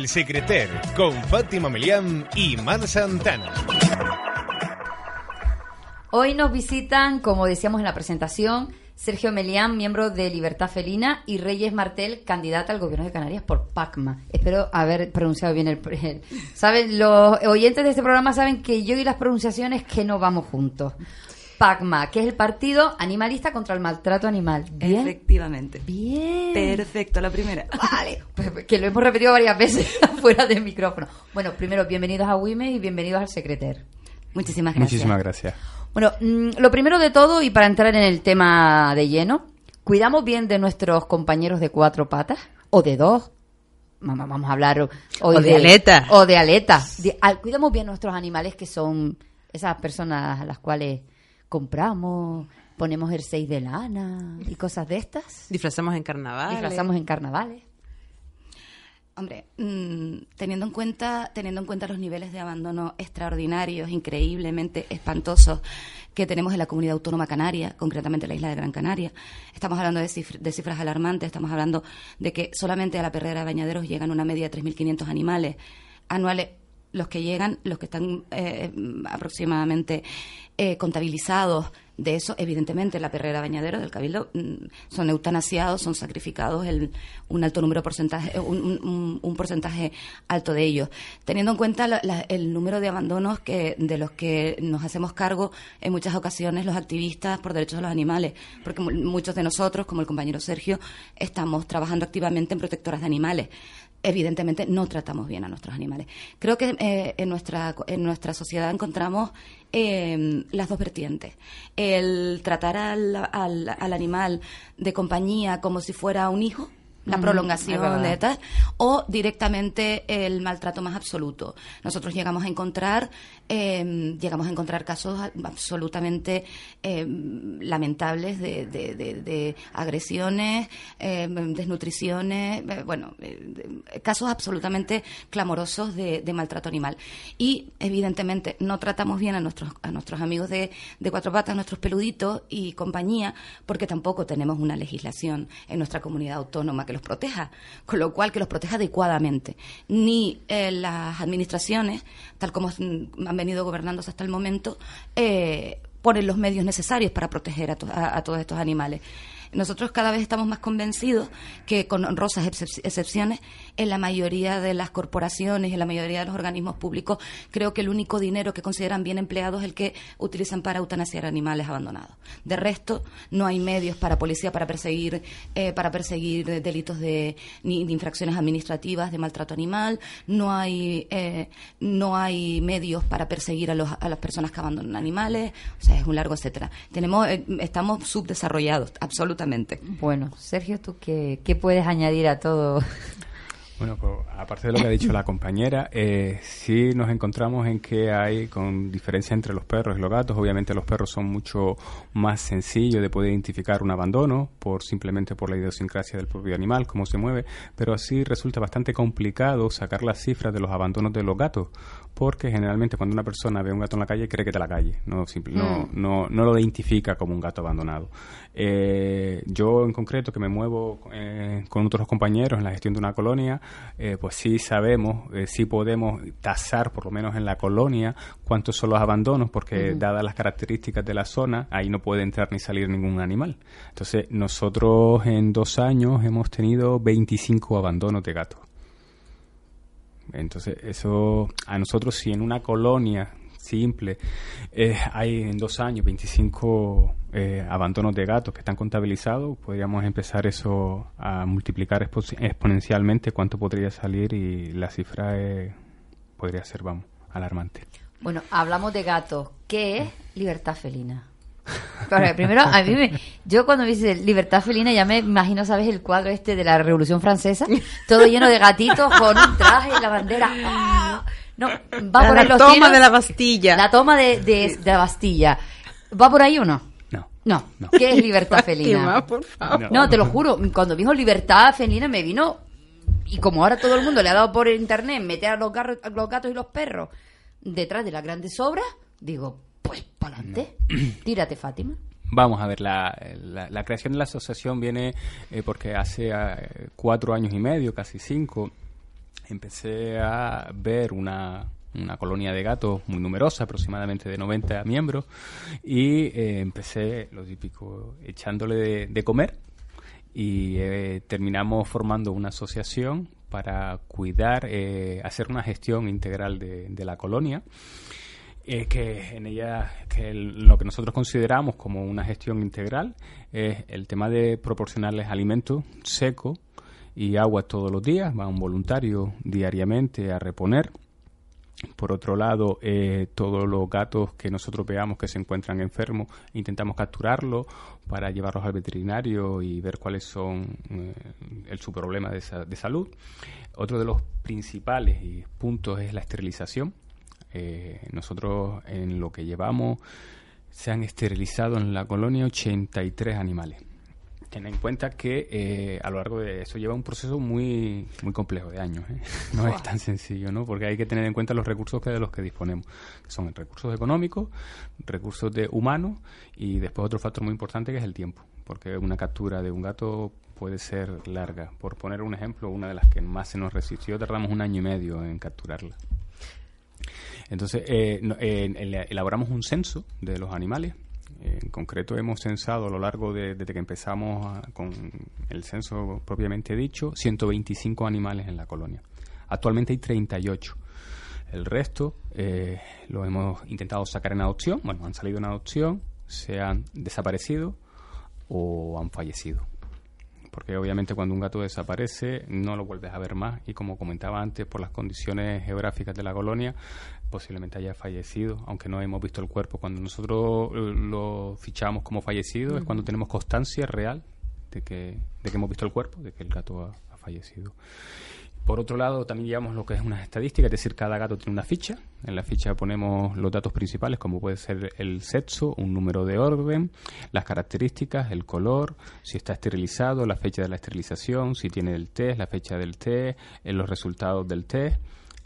Secreter con Fátima Melián y Mar Santana. Hoy nos visitan, como decíamos en la presentación, Sergio Melián, miembro de Libertad Felina, y Reyes Martel, candidata al gobierno de Canarias por PACMA. Espero haber pronunciado bien el... el- ¿Saben? Los oyentes de este programa saben que yo y las pronunciaciones que no vamos juntos. PACMA, que es el Partido Animalista contra el Maltrato Animal. ¿Bien? Efectivamente. Bien. Perfecto, la primera. Vale, pues, que lo hemos repetido varias veces fuera del micrófono. Bueno, primero, bienvenidos a WIME y bienvenidos al Secreter. Muchísimas gracias. Muchísimas gracias. Bueno, mm, lo primero de todo, y para entrar en el tema de lleno, ¿cuidamos bien de nuestros compañeros de cuatro patas? ¿O de dos? Vamos, vamos a hablar hoy O de aleta. O de aleta. De- al- ¿Cuidamos bien nuestros animales que son esas personas a las cuales compramos, ponemos jersey de lana y cosas de estas? Disfrazamos en carnaval. Disfrazamos en carnavales. Hombre, mm, teniendo en cuenta teniendo en cuenta los niveles de abandono extraordinarios, increíblemente espantosos que tenemos en la comunidad autónoma canaria, concretamente en la isla de Gran Canaria, estamos hablando de, cifr- de cifras alarmantes, estamos hablando de que solamente a la perrera de bañaderos llegan una media de 3.500 animales anuales los que llegan, los que están eh, aproximadamente eh, contabilizados de eso, evidentemente la perrera bañadero del Cabildo mm, son eutanasiados, son sacrificados el, un alto número porcentaje, eh, un, un- porcentaje alto de ellos. Teniendo en cuenta la- la- el número de abandonos que, de los que nos hacemos cargo en muchas ocasiones los activistas por derechos de los animales, porque mu- muchos de nosotros, como el compañero Sergio, estamos trabajando activamente en protectoras de animales evidentemente no tratamos bien a nuestros animales. Creo que eh, en, nuestra, en nuestra sociedad encontramos eh, las dos vertientes. El tratar al, al, al animal de compañía como si fuera un hijo, la prolongación de tal, o directamente el maltrato más absoluto. Nosotros llegamos a encontrar, eh, llegamos a encontrar casos absolutamente eh, lamentables de, de- agresiones, eh, desnutriciones, eh, bueno, eh, casos absolutamente clamorosos de, maltrato animal. Y evidentemente no tratamos bien a nuestros, a nuestros amigos de, cuatro patas, nuestros peluditos y compañía, porque tampoco tenemos una legislación en nuestra comunidad autónoma que los proteja, con lo cual que los proteja adecuadamente. Ni eh, las administraciones, tal como mm, han venido gobernándose hasta el momento, eh, ponen los medios necesarios para proteger a, a- todos estos animales. Nosotros cada vez estamos más convencidos que, con honrosas excep- excepciones, en la mayoría de las corporaciones, en la mayoría de los organismos públicos, creo que el único dinero que consideran bien empleado es el que utilizan para eutanasiar animales abandonados. De resto, no hay medios para policía para perseguir, eh, para perseguir delitos de, ni de infracciones administrativas de maltrato animal, no hay, eh, no hay medios para perseguir a, los, a las personas que abandonan animales, o sea, es un largo etcétera. Tenemos, eh, estamos subdesarrollados, absolutamente. Bueno, Sergio, ¿tú qué, qué puedes añadir a todo? Bueno, pues, aparte de lo que ha dicho la compañera, eh, sí nos encontramos en que hay con diferencia entre los perros y los gatos. Obviamente los perros son mucho más sencillos de poder identificar un abandono por simplemente por la idiosincrasia del propio animal, cómo se mueve, pero así resulta bastante complicado sacar las cifras de los abandonos de los gatos, porque generalmente cuando una persona ve un gato en la calle cree que está en la calle, no, simple- no, no, no lo identifica como un gato abandonado. Eh, yo en concreto que me muevo eh, con otros compañeros en la gestión de una colonia, eh, pues sí sabemos, eh, sí podemos tasar por lo menos en la colonia cuántos son los abandonos, porque dadas las características de la zona, ahí no puede entrar ni salir ningún animal. Entonces nosotros en dos años hemos tenido 25 abandonos de gatos. Entonces, eso a nosotros, si en una colonia simple eh, hay en dos años 25 eh, abandonos de gatos que están contabilizados, podríamos empezar eso a multiplicar expo- exponencialmente cuánto podría salir y la cifra eh, podría ser, vamos, alarmante. Bueno, hablamos de gatos. ¿Qué es libertad felina? Pero primero, a mí me, yo cuando me dices libertad felina ya me imagino, ¿sabes? El cuadro este de la Revolución Francesa, todo lleno de gatitos con un traje y la bandera. ¡Ah! No, va por la ahí los toma tiros. de la Bastilla. La toma de, de- de la Bastilla. ¿Va por ahí o no? No. No. No. ¿Qué es libertad ¿Qué felina? por favor? No, te lo juro, cuando dijo libertad felina me vino y como ahora todo el mundo le ha dado por internet meter a los, garros- a los gatos y los perros detrás de las grandes obras, digo, pues para adelante, tírate Fátima. Vamos a ver, la, la- la creación de la asociación viene eh, porque hace eh, cuatro años y medio, casi cinco, empecé a ver una, una colonia de gatos muy numerosa, aproximadamente de 90 miembros, y eh, empecé, lo típico, echándole de, comer y eh, terminamos formando una asociación para cuidar, eh, hacer una gestión integral de, la colonia. Eh, que en ella que lo que nosotros consideramos como una gestión integral es el tema de proporcionarles alimento seco y agua todos los días, va un voluntario diariamente a reponer. Por otro lado, eh, todos los gatos que nosotros veamos que se encuentran enfermos, intentamos capturarlos para llevarlos al veterinario y ver cuáles son eh, el, su problema de, de salud. Otro de los principales puntos es la esterilización. Eh, nosotros en lo que llevamos se han esterilizado en la colonia 83 animales. Ten en cuenta que eh, a lo largo de eso lleva un proceso muy muy complejo de años. ¿eh? No es tan sencillo, ¿no? Porque hay que tener en cuenta los recursos que de los que disponemos, que son recursos económicos, recursos de humanos y después otro factor muy importante que es el tiempo, porque una captura de un gato puede ser larga. Por poner un ejemplo, una de las que más se nos resistió tardamos un año y medio en capturarla. Entonces, eh, no- eh, el- elaboramos un censo de los animales. En concreto, hemos censado a lo largo de, desde que empezamos con el censo propiamente dicho, 125 animales en la colonia. Actualmente hay 38. El resto eh, lo hemos intentado sacar en adopción. Bueno, han salido en adopción, se han desaparecido o han fallecido porque obviamente cuando un gato desaparece no lo vuelves a ver más y como comentaba antes por las condiciones geográficas de la colonia posiblemente haya fallecido aunque no hemos visto el cuerpo cuando nosotros eh, lo fichamos como fallecido es cuando tenemos constancia real de que, de que hemos visto el cuerpo, de que el gato ha, ha fallecido. Por otro lado, también llevamos lo que es unas estadísticas, es decir, cada gato tiene una ficha. En la ficha ponemos los datos principales, como puede ser el sexo, un número de orden, las características, el color, si está esterilizado, la fecha de la esterilización, si tiene el test, la fecha del test, eh, los resultados del test,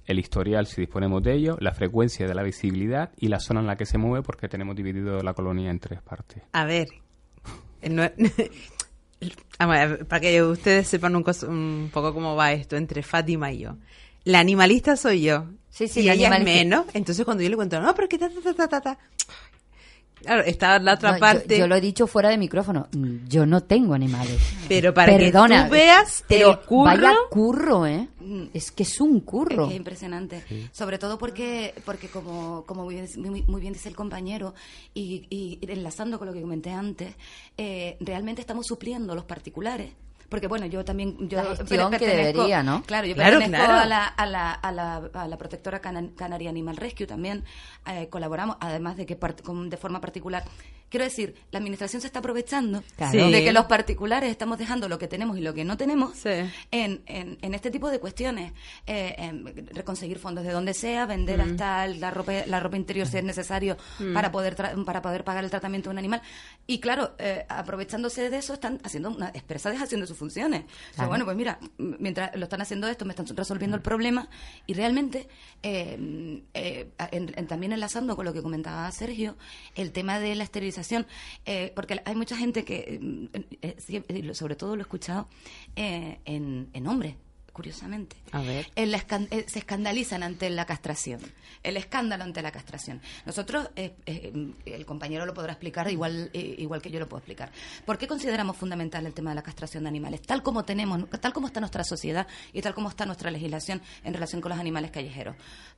el historial si disponemos de ello, la frecuencia de la visibilidad y la zona en la que se mueve, porque tenemos dividido la colonia en tres partes. A ver, eh, no- a ver, para que ustedes sepan un, poco cómo va esto entre Fátima y yo. La animalista soy yo. Sí, sí, y la ella es menos. Entonces cuando yo le cuento, no, pero que ta, ta, ta, ta, ta, ta. Claro, está la otra No, parte. Yo, lo he dicho fuera de micrófono. Yo no tengo animales. Pero para Perdona, que tú veas pero el curro. Vaya curro, ¿eh? Es que es un curro. Es que es impresionante. Sobre todo porque, porque como, como muy, bien, muy- muy bien dice el compañero, y, y enlazando con lo que comenté antes, eh, realmente estamos supliendo los particulares. Porque bueno, yo también... Yo La gestión que debería, ¿no? Claro, yo Claro, pertenezco claro. A, la, a, la, a, la, a la protectora cana- Canaria Animal Rescue también. eh, colaboramos, además de que part- con- de forma particular. Quiero decir, la administración se está aprovechando Claro. de que los particulares estamos dejando lo que tenemos y lo que no tenemos Sí. en, en, en este tipo de cuestiones. Eh, reconseguir fondos de donde sea, vender hasta el- la ropa, la ropa interior si es necesario para poder tra- para poder pagar el tratamiento de un animal. Y claro, eh, aprovechándose de eso, están haciendo una expresades haciendo sus funciones. O sea, Claro. bueno, pues mira, mientras lo están haciendo esto, me están resolviendo el problema. Y realmente, eh, eh, en- en- también enlazando con lo que comentaba Sergio, el tema de la esterilización, eh, porque hay mucha gente que, eh, eh, sobre todo lo he escuchado eh, en, en hombres, curiosamente. A ver. El escan- eh, se escandalizan ante la castración, el escándalo ante la castración. Nosotros, eh, eh, el compañero lo podrá explicar igual, igual que yo lo puedo explicar. ¿Por qué consideramos fundamental el tema de la castración de animales? Tal como tenemos, tal como está nuestra sociedad y tal como está nuestra legislación en relación con los animales callejeros.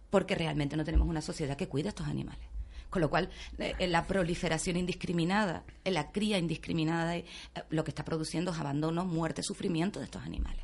Porque realmente no tenemos una sociedad que cuide a estos animales. Con lo cual, eh, eh, la proliferación indiscriminada, eh, la cría indiscriminada, eh, lo que está produciendo es abandono, muerte, sufrimiento de estos animales.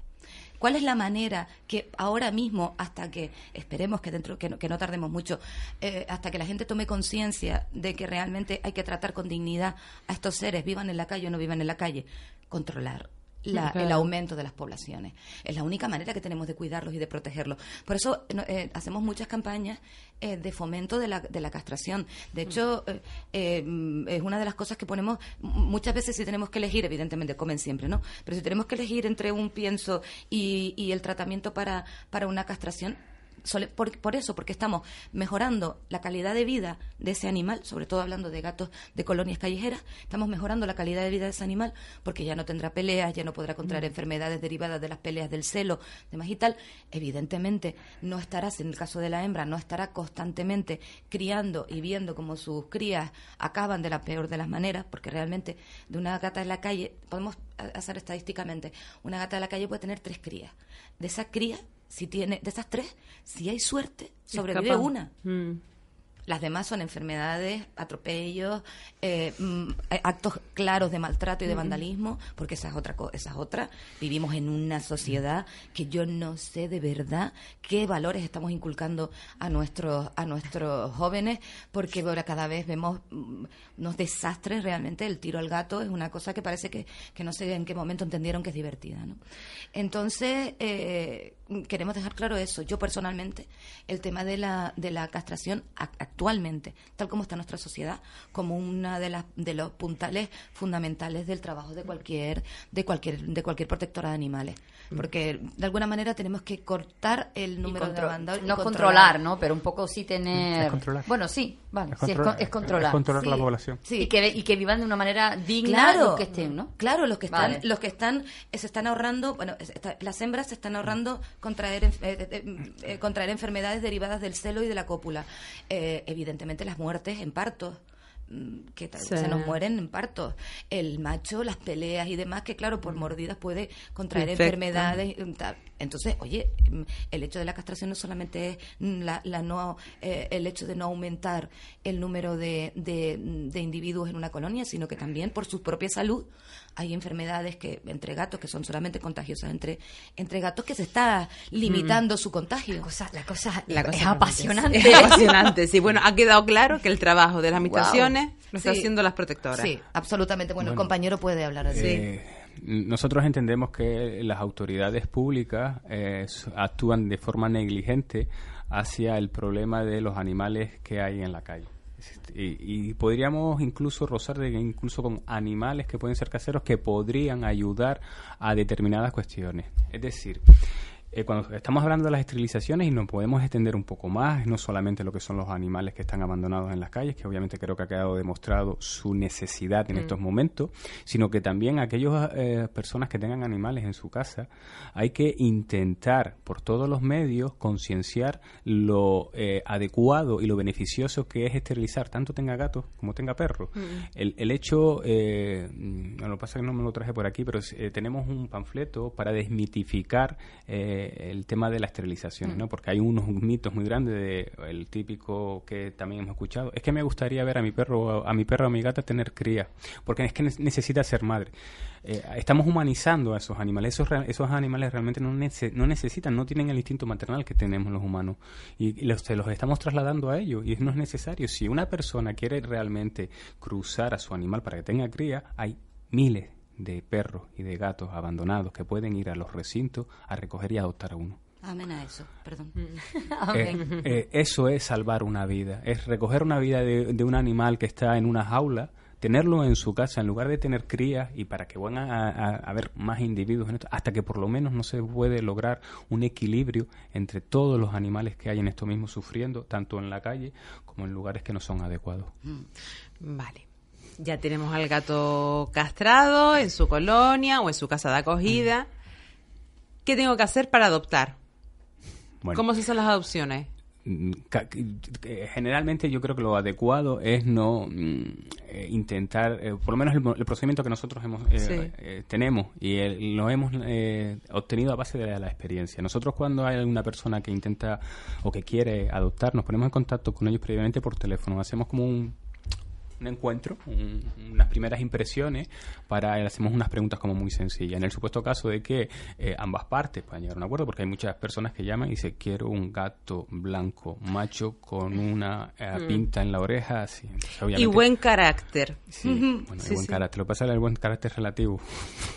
¿Cuál es la manera que ahora mismo, hasta que esperemos que dentro que no, que no tardemos mucho, eh, hasta que la gente tome conciencia de que realmente hay que tratar con dignidad a estos seres, vivan en la calle o no vivan en la calle, controlar la- Claro. el aumento de las poblaciones. Es la única manera que tenemos de cuidarlos y de protegerlos. Por eso eh, hacemos muchas campañas eh, de fomento de la, de la castración. De hecho, eh, eh, es una de las cosas que ponemos muchas veces si tenemos que elegir, evidentemente comen siempre, ¿no? Pero si tenemos que elegir entre un pienso y, y el tratamiento para, para una castración, sole- por, por eso, porque estamos mejorando la calidad de vida de ese animal, sobre todo hablando de gatos de colonias callejeras, estamos mejorando la calidad de vida de ese animal porque ya no tendrá peleas, ya no podrá contraer enfermedades derivadas de las peleas del celo, demás y tal. Evidentemente, no estará, en el caso de la hembra, no estará constantemente criando y viendo cómo sus crías acaban de la peor de las maneras, porque realmente de una gata en la calle, podemos hacer estadísticamente, una gata de la calle puede tener tres crías. De esas crías, si tiene, de esas tres, si hay suerte, sobrevive una. Mm. Las demás son enfermedades, atropellos, eh, mm, eh, actos claros de maltrato y de vandalismo, porque esa es otra cosa, esa es otra. Vivimos en una sociedad que yo no sé de verdad qué valores estamos inculcando a nuestros a nuestros jóvenes, porque ahora cada vez vemos mm, unos desastres realmente. El tiro al gato es una cosa que parece que, que no sé en qué momento entendieron que es divertida, ¿no? Entonces eh, queremos dejar claro eso. Yo personalmente el tema de la de la castración ac- actualmente, tal como está nuestra sociedad, como una de las de los puntales fundamentales del trabajo de cualquier de cualquier de cualquier protectora de animales, porque de alguna manera tenemos que cortar el número de abandonos no controlar, ¿no? Pero un poco sí tener... Es controlar. Bueno, sí, vale. Es sí, es, controlar- con- es controlar. es controlar la población. Sí. Y, que, y que vivan de una manera digna Claro, los que estén, ¿no? Claro, los que están, Vale. los que están, eh, se están ahorrando, bueno, está- las hembras se están ahorrando contraer, eh, eh, eh, contraer enfermedades derivadas del celo y de la cópula. Eh, evidentemente las muertes en partos que tal- Sí. se nos mueren en partos. El macho, las peleas y demás, que claro, por mordidas puede contraer Infecta. enfermedades. tal. Entonces, oye, mm, el hecho de la castración no solamente es mm, la, la no, eh, el hecho de no aumentar el número de, de, de individuos en una colonia, sino que también por su propia salud hay enfermedades que entre gatos que son solamente contagiosas entre entre gatos que se está limitando su contagio. La cosa, la cosa, La cosa es apasionante. Es apasionante, sí. Bueno, ha quedado claro que el trabajo de las administraciones lo está Sí. haciendo las protectoras. Sí, absolutamente. Bueno, el compañero puede hablar de Eh, nosotros entendemos que las autoridades públicas eh, actúan de forma negligente hacia el problema de los animales que hay en la calle. Y, y podríamos incluso rozar de, incluso con animales que pueden ser caseros que podrían ayudar a determinadas cuestiones. Es decir, eh, cuando estamos hablando de las esterilizaciones y nos podemos extender un poco más, no solamente lo que son los animales que están abandonados en las calles, que obviamente creo que ha quedado demostrado su necesidad en estos momentos, sino que también aquellas eh, personas que tengan animales en su casa, hay que intentar por todos los medios concienciar lo eh, adecuado y lo beneficioso que es esterilizar, tanto tenga gatos como tenga perros. El, el hecho, mm, lo que pasa es que no me lo traje por aquí, pero tenemos un panfleto para desmitificar eh, el tema de las esterilizaciones, ¿no? Porque hay unos mitos muy grandes de el típico que también hemos escuchado. Es que me gustaría ver a mi perro, a mi perro, o a mi gata tener cría, porque es que ne- necesita ser madre. Eh, estamos humanizando a esos animales. Esos, esos animales realmente no, nece- no necesitan, no tienen el instinto maternal que tenemos los humanos. Y, y los, se los estamos trasladando a ellos y no es necesario. Si una persona quiere realmente cruzar a su animal para que tenga cría, hay miles de perros y de gatos abandonados que pueden ir a los recintos a recoger y adoptar a uno. Amén a eso, perdón. Eh, eh, eso es salvar una vida, es recoger una vida de, de un animal que está en una jaula, tenerlo en su casa en lugar de tener crías y para que vayan a, a- a haber más individuos en esto, hasta que por lo menos no se puede lograr un equilibrio entre todos los animales que hay en esto mismo sufriendo, tanto en la calle como en lugares que no son adecuados. Vale. Ya tenemos al gato castrado en su colonia o en su casa de acogida. ¿Qué tengo que hacer para adoptar? Bueno. ¿Cómo se hacen las adopciones? Mm, eh, generalmente yo creo que lo adecuado es no mm, eh, intentar, eh, por lo menos el, procedimiento que nosotros hemos, eh, Sí. eh, tenemos y el- lo hemos eh, obtenido a base de la, la experiencia. Nosotros cuando hay alguna persona que intenta o que quiere adoptar, nos ponemos en contacto con ellos previamente por teléfono, hacemos como un un encuentro, un- unas primeras impresiones, para hacemos unas preguntas como muy sencillas. En el supuesto caso de que eh, ambas partes puedan llegar a un acuerdo, porque hay muchas personas que llaman y dicen quiero un gato blanco macho con una eh, pinta en la oreja, así. Entonces, Y buen carácter. Sí, bueno, Sí, buen sí. carácter. Lo que pasa es que el buen carácter relativo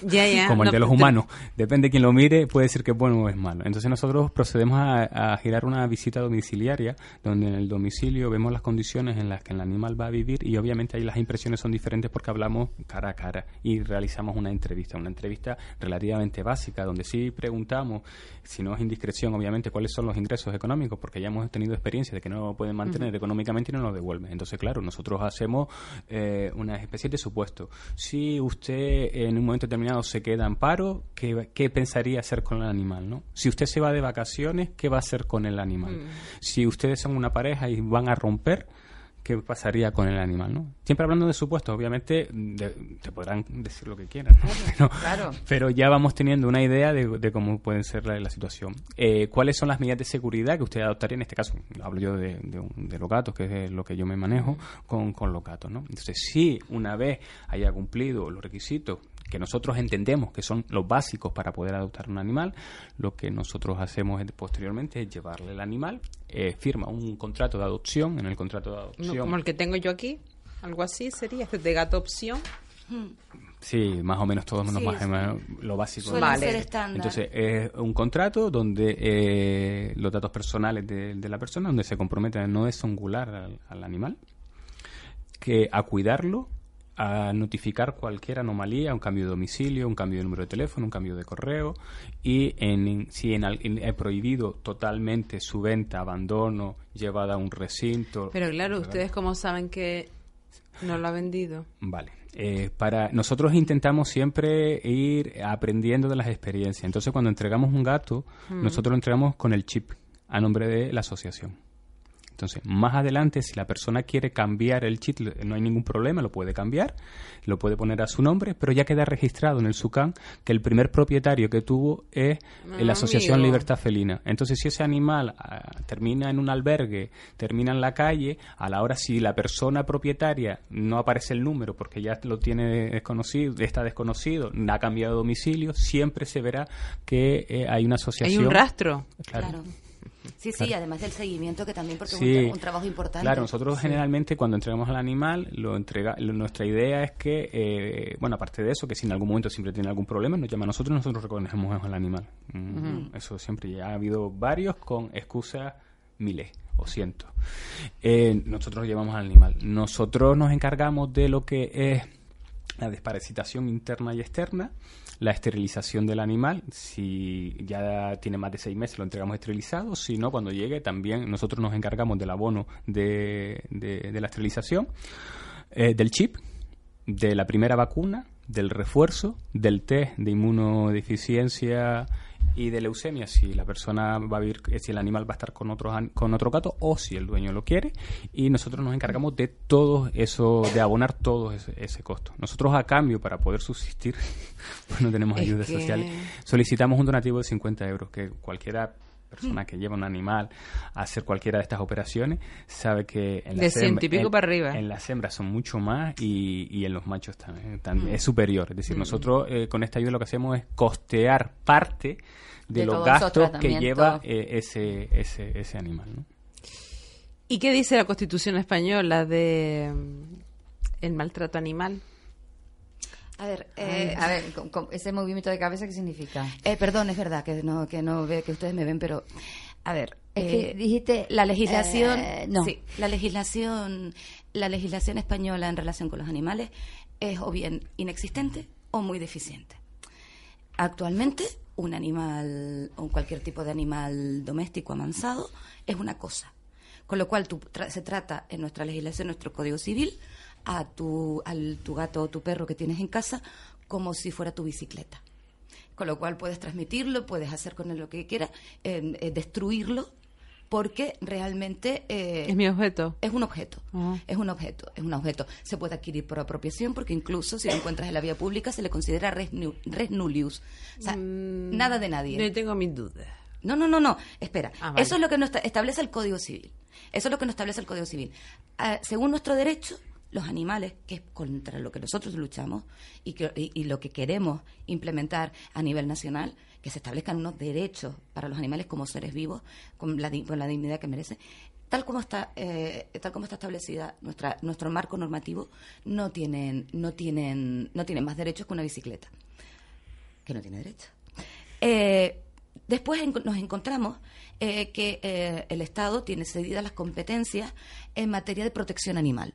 Ya, ya. como el No, de los humanos. Depende de quién lo mire, puede decir que es bueno o es malo. Entonces nosotros procedemos a, a girar una visita domiciliaria, donde en el domicilio vemos las condiciones en las que el animal va a vivir y obviamente ahí las impresiones son diferentes porque hablamos cara a cara y realizamos una entrevista, una entrevista relativamente básica, donde sí preguntamos, si no es indiscreción, obviamente, cuáles son los ingresos económicos, porque ya hemos tenido experiencia de que no lo pueden mantener económicamente y no lo devuelven. Entonces, claro, nosotros hacemos eh, una especie de supuesto. Si usted en un momento determinado se queda en paro, ¿qué, qué pensaría hacer con el animal? ¿no? Si usted se va de vacaciones, ¿qué va a hacer con el animal? Si ustedes son una pareja y van a romper, ¿qué pasaría con el animal? ¿no? Siempre hablando de supuestos, obviamente de- te podrán decir lo que quieran, ¿no? pero, Claro. pero ya vamos teniendo una idea de, de cómo puede ser la, la situación. Eh, ¿Cuáles son las medidas de seguridad que usted adoptaría? En este caso, hablo yo de, de los gatos, que es lo que yo me manejo con, con los gatos. ¿no? Entonces, si una vez haya cumplido los requisitos que nosotros entendemos que son los básicos para poder adoptar un animal, lo que nosotros hacemos es- posteriormente es llevarle el animal, eh, firma un contrato de adopción, en el contrato de No, adopción... como el que tengo yo aquí. Algo así sería, este de gato opción. Sí, más o menos todos Sí, más sí. o menos lo básico. Vale. ser estándar. Entonces, es un contrato donde eh, los datos personales de, de la persona, donde se compromete a no desungular al, al animal, que a cuidarlo, a notificar cualquier anomalía, un cambio de domicilio, un cambio de número de teléfono, un cambio de correo, y en, si en, en- he prohibido totalmente su venta, abandono, llevada a un recinto. Pero claro, ustedes como saben que no lo ha vendido. Vale. Eh, para nosotros intentamos siempre ir aprendiendo de las experiencias. Entonces, cuando entregamos un gato, nosotros lo entregamos con el chip a nombre de la asociación. Entonces, más adelante, si la persona quiere cambiar el chip, no hay ningún problema, lo puede cambiar, lo puede poner a su nombre, pero ya queda registrado en el SUCAN que el primer propietario que tuvo es Ah, la Asociación amigo. Libertad Felina. Entonces, si ese animal ah, termina en un albergue, termina en la calle, a la hora si la persona propietaria no aparece el número porque ya lo tiene desconocido, está desconocido, ha cambiado de domicilio, siempre se verá que eh, hay una Hay asociación. un rastro. Claro. Claro. Sí, sí, además del seguimiento que también, porque Sí. es un, tra- un trabajo importante. Claro, nosotros generalmente cuando entregamos al animal, lo entrega, lo- nuestra idea es que, eh, bueno, aparte de eso, que si en algún momento siempre tiene algún problema, nos llama a nosotros nosotros reconocemos al animal. Mm, Eso siempre, ya ha habido varios con excusas miles o cientos. Eh, nosotros lo llevamos al animal. Nosotros nos encargamos de lo que es la desparasitación interna y externa, la esterilización del animal, si ya tiene más de seis meses lo entregamos esterilizado, si no, cuando llegue también nosotros nos encargamos del abono de, de- la esterilización, eh, del chip, de la primera vacuna, del refuerzo, del test de inmunodeficiencia y de leucemia, si la persona va a vivir, eh, si el animal va a estar con otro, con otro gato o si el dueño lo quiere. Y nosotros nos encargamos de todo eso, de abonar todo ese, ese costo. Nosotros a cambio, para poder subsistir, pues no tenemos que- sociales, solicitamos un donativo de 50 euros, que cualquiera persona que lleva un animal a hacer cualquiera de estas operaciones sabe que en las en- para arriba. en las hembras son mucho más y, y en los machos también, también es superior. Es decir, nosotros eh, con esta ayuda lo que hacemos es costear parte de, De los gastos que lleva eh, ese, ese, ese animal. ¿no? ¿Y qué dice la Constitución española de mm, el maltrato animal? A ver, Ay, eh, a ver, con- con ese movimiento de cabeza, ¿qué significa? eh, perdón, es verdad que no, que no ve, que ustedes me ven, pero a ver, Es eh, que dijiste... la legislación, Eh, no. sí, la legislación, la legislación española en relación con los animales es o bien inexistente o muy deficiente. Actualmente, un animal o cualquier tipo de animal doméstico amansado es una cosa. Con lo cual tú tra- se trata en nuestra legislación, nuestro Código Civil, a tu, al, tu gato o tu perro que tienes en casa como si fuera tu bicicleta. Con lo cual puedes transmitirlo, puedes hacer con él lo que quieras, eh, eh, destruirlo, porque realmente eh, Es mi objeto. es un objeto. Ah. Es un objeto, es un objeto. Se puede adquirir por apropiación porque incluso si lo encuentras en la vía pública se le considera res, nu- res nullius. O sea, nada de nadie. Yo tengo mis dudas. No, no, no, no. Espera. Ah, vale. Eso es lo que nos esta- establece el Código Civil. Eso es lo que nos establece el Código Civil. Ah, según nuestro derecho, los animales, que es contra lo que nosotros luchamos y, que- y- lo que queremos implementar a nivel nacional, que se establezcan unos derechos para los animales como seres vivos, con la, con la dignidad que merecen. Tal como está, eh, tal como está establecida nuestra, nuestro marco normativo, no tienen, no tienen, no tienen más derechos que una bicicleta que no tiene derecho. Eh, después nos encontramos eh, que eh, el Estado tiene cedidas las competencias en materia de protección animal.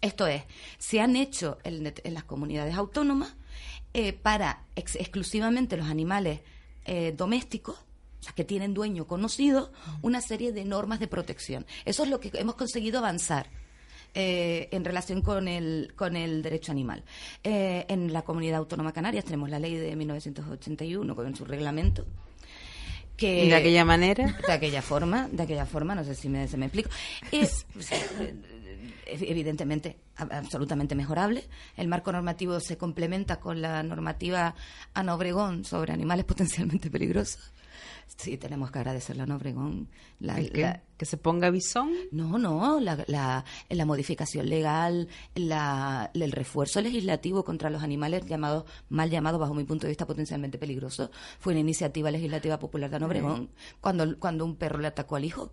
Esto es, se han hecho en, en las comunidades autónomas eh, para ex- exclusivamente los animales eh, domésticos, o sea, que tienen dueño conocido, una serie de normas de protección. Eso es lo que hemos conseguido avanzar eh, en relación con el, con el derecho animal. Eh, en la Comunidad Autónoma Canarias tenemos la ley de 1981 con su reglamento. Que, ¿Y de aquella manera? de aquella forma, de aquella forma, no sé si me, se me explico. Es, evidentemente, absolutamente mejorable. El marco normativo se complementa con la normativa Ana Obregón sobre animales potencialmente peligrosos. Sí, tenemos que agradecerle a Ana Obregón. La, ¿El qué? la- ¿Que se ponga bisón? no, no, la, la, la modificación legal, la, el refuerzo legislativo contra los animales llamados, mal llamados bajo mi punto de vista potencialmente peligrosos, fue una iniciativa legislativa popular de Ana Obregón, cuando, cuando un perro le atacó al hijo.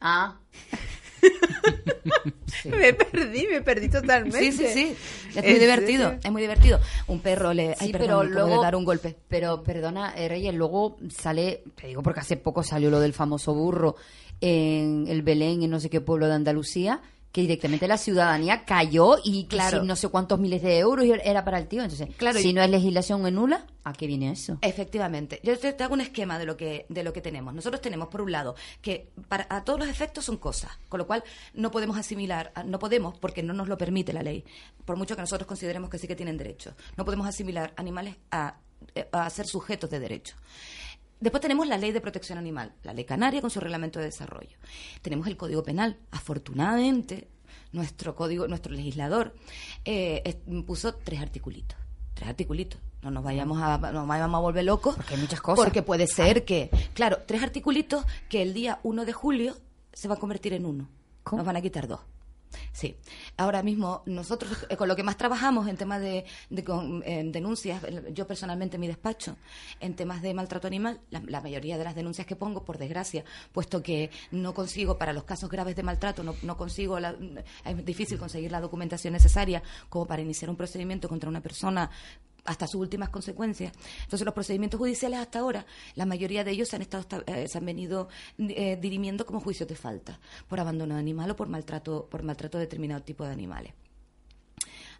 Ah. Me perdí, me perdí totalmente. Sí, sí, sí. Es ¿En muy divertido, serio? es muy divertido. Un perro le... Ay, perdón, de dar un golpe. Pero perdona, eh, Reyes, luego sale, te digo porque hace poco salió lo del famoso burro en el Belén, en no sé qué pueblo de Andalucía, que directamente la ciudadanía cayó y Claro. no sé cuántos miles de euros era para el tío. Entonces, Claro, si y- no es legislación en nula, ¿a qué viene eso? Efectivamente. Yo te, te hago un esquema de lo que de lo que tenemos. Nosotros tenemos por un lado que para a todos los efectos son cosas, con lo cual no podemos asimilar, no podemos porque no nos lo permite la ley, por mucho que nosotros consideremos que sí que tienen derechos. No podemos asimilar animales a, a ser sujetos de derecho. Después tenemos la ley de protección animal, la ley canaria con su reglamento de desarrollo. Tenemos el código penal. Afortunadamente, nuestro código, nuestro legislador eh, es- puso tres articulitos. Tres articulitos. No nos vayamos a, no vayamos a volver locos. Porque hay muchas cosas. Porque puede ser que, claro, tres articulitos que el día 1 de julio se va a convertir en uno. ¿Cómo? Nos van a quitar dos. Sí, ahora mismo nosotros eh, con lo que más trabajamos en temas de, con, eh, denuncias, yo personalmente en mi despacho, en temas de maltrato animal, la, la mayoría de las denuncias que pongo, por desgracia, puesto que no consigo para los casos graves de maltrato, no, no consigo, la- es difícil conseguir la documentación necesaria como para iniciar un procedimiento contra una persona hasta sus últimas consecuencias. Entonces, los procedimientos judiciales hasta ahora, la mayoría de ellos se han, estado, esta- eh, se han venido eh, dirimiendo como juicios de falta, por abandono de animal o por maltrato, por maltrato de determinado tipo de animales.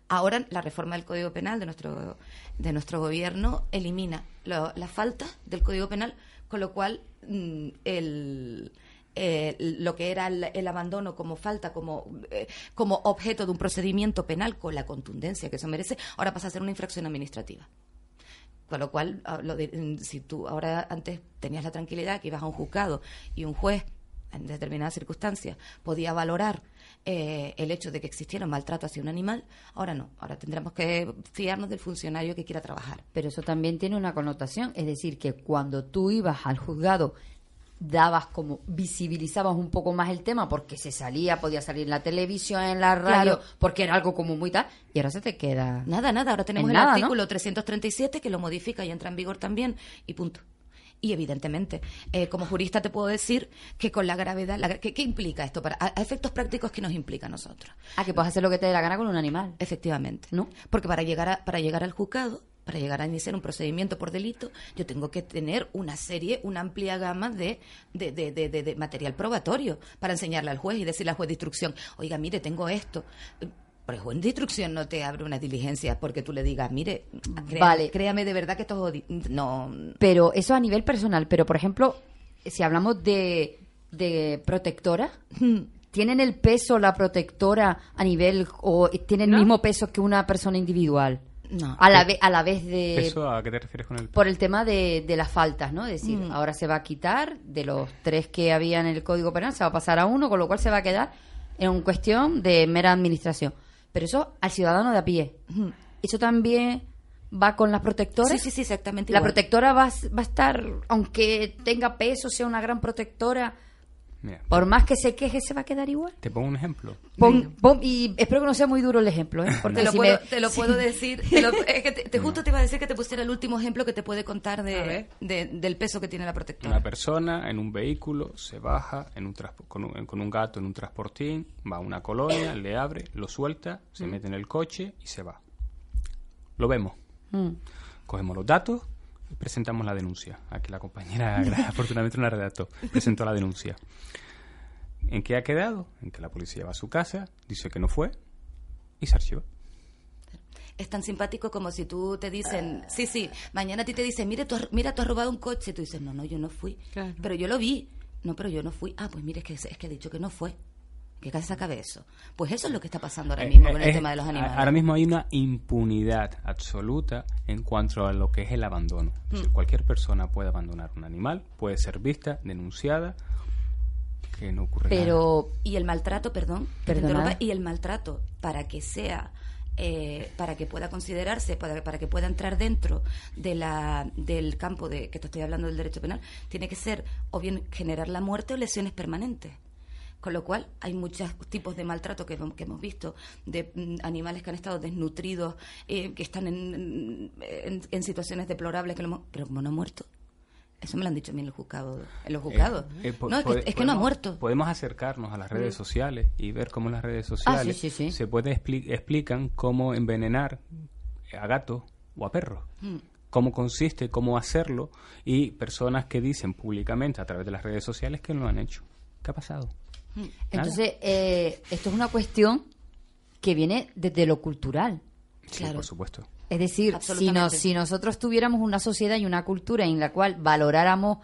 Ahora, la reforma del Código Penal de nuestro, de nuestro gobierno elimina las faltas del Código Penal, con lo cual mm, el, eh, lo que era el, el abandono como falta, como, eh, como objeto de un procedimiento penal con la contundencia que eso merece, ahora pasa a ser una infracción administrativa. Con lo cual, ah, lo de- mm, si tú ahora antes tenías la tranquilidad que ibas a un juzgado y un juez, en determinadas circunstancias, podía valorar eh, el hecho de que existiera un maltrato hacia un animal, ahora no. Ahora tendremos que fiarnos del funcionario que quiera trabajar. Pero eso también tiene una connotación, es decir, que cuando tú ibas al juzgado dabas como visibilizabas un poco más el tema porque se salía, podía salir en la televisión, en la radio, Claro. porque era algo como muy tal, y ahora se te queda Nada, nada. Ahora tenemos En el nada, ¿no? artículo 337 que lo modifica y entra en vigor también, y punto. Y evidentemente, eh, como jurista te puedo decir que con la gravedad, la ¿qué, qué implica esto? Para, a, a efectos prácticos, ¿qué nos implica a nosotros? Ah, que puedes hacer lo que te dé la gana con un animal. Efectivamente. ¿No? Porque para llegar, a, para llegar al juzgado, para llegar a iniciar un procedimiento por delito, yo tengo que tener una serie, una amplia gama de, de, de, de- material probatorio para enseñarle al juez y decirle al juez de instrucción, oiga, mire, tengo esto. Pero el juez de instrucción no te abre una diligencia porque tú le digas, mire, crea- Vale. créame de verdad que esto es no Pero eso a nivel personal, pero por ejemplo, si hablamos de, de protectora, ¿tienen el peso la protectora a nivel o tiene el No. mismo peso que una persona individual? No. A la, ve- a la vez de... ¿Eso a qué te refieres con el por el tema de, de las faltas, ¿no? Es decir, Mm. ahora se va a quitar de los tres que había en el Código Penal, se va a pasar a uno, con lo cual se va a quedar en un cuestión de mera administración. Pero eso al ciudadano de a pie. Eso también va con las protectoras. Sí, sí, sí, exactamente La igual. protectora va, va a estar, aunque tenga peso, sea una gran protectora, Mira, por más que se queje, se va a quedar igual. te pongo un ejemplo. Pon- pon- y espero que no sea muy duro el ejemplo, ¿eh? Porque Te lo, si puedo, me- te lo puedo decir. te lo- es que te, te- justo te iba a decir que te pusiera el último ejemplo que te puede contar de, del peso que tiene la protectora. Una persona en un vehículo se baja en un con, un, con un gato en un transportín, va a una colonia, le abre, lo suelta, se mete en el coche y se va. Lo vemos. Mm. Cogemos los datos presentamos la denuncia. Aquí la compañera, afortunadamente, no la redactó. Presentó la denuncia. ¿En qué ha quedado? En que la policía va a su casa, dice que no fue y se archiva. Es tan simpático como si tú te dicen, sí, sí, mañana a ti te dicen, mira, tú has, mira, tú has robado un coche. Tú dices, no, no, yo no fui. Claro. Pero yo lo vi. No, pero yo no fui. Ah, pues mire, es que, es que he dicho que no fue. ¿Qué cabeza cabe eso? Pues eso es lo que está pasando ahora Eh, mismo eh, con el es- tema de los a- animales. Ahora mismo hay una impunidad absoluta en cuanto a lo que es el abandono. Es Mm. decir, cualquier persona puede abandonar un animal, puede ser vista, denunciada, que no ocurre nada. Pero Y el maltrato, perdón, que interrumpa, y el maltrato para que sea, eh, para que pueda considerarse, para, para que pueda entrar dentro de la, del campo de que te estoy hablando del derecho penal, tiene que ser o bien generar la muerte o lesiones permanentes. Con lo cual, hay muchos tipos de maltrato que, hemos- que hemos visto, de mm, animales que han estado desnutridos, eh, que están en, en- en situaciones deplorables, que lo hemos- pero como no ha muerto. Eso me lo han dicho a mí en, el juzgado, en los juzgados. Eh, eh, po- no, es que, pode- es que no ha muerto. Podemos acercarnos a las redes sociales y ver cómo las redes Ah, sociales sí, sí, sí. se puede expli- explican cómo envenenar a gatos o a perros. Mm. Cómo consiste, cómo hacerlo y personas que dicen públicamente a través de las redes sociales que no lo han hecho. ¿Qué ha pasado? Nada. entonces eh, esto es una cuestión que viene desde lo cultural. Sí, Claro. por supuesto. Es decir, si, nos, si nosotros tuviéramos una sociedad y una cultura en la cual valoráramos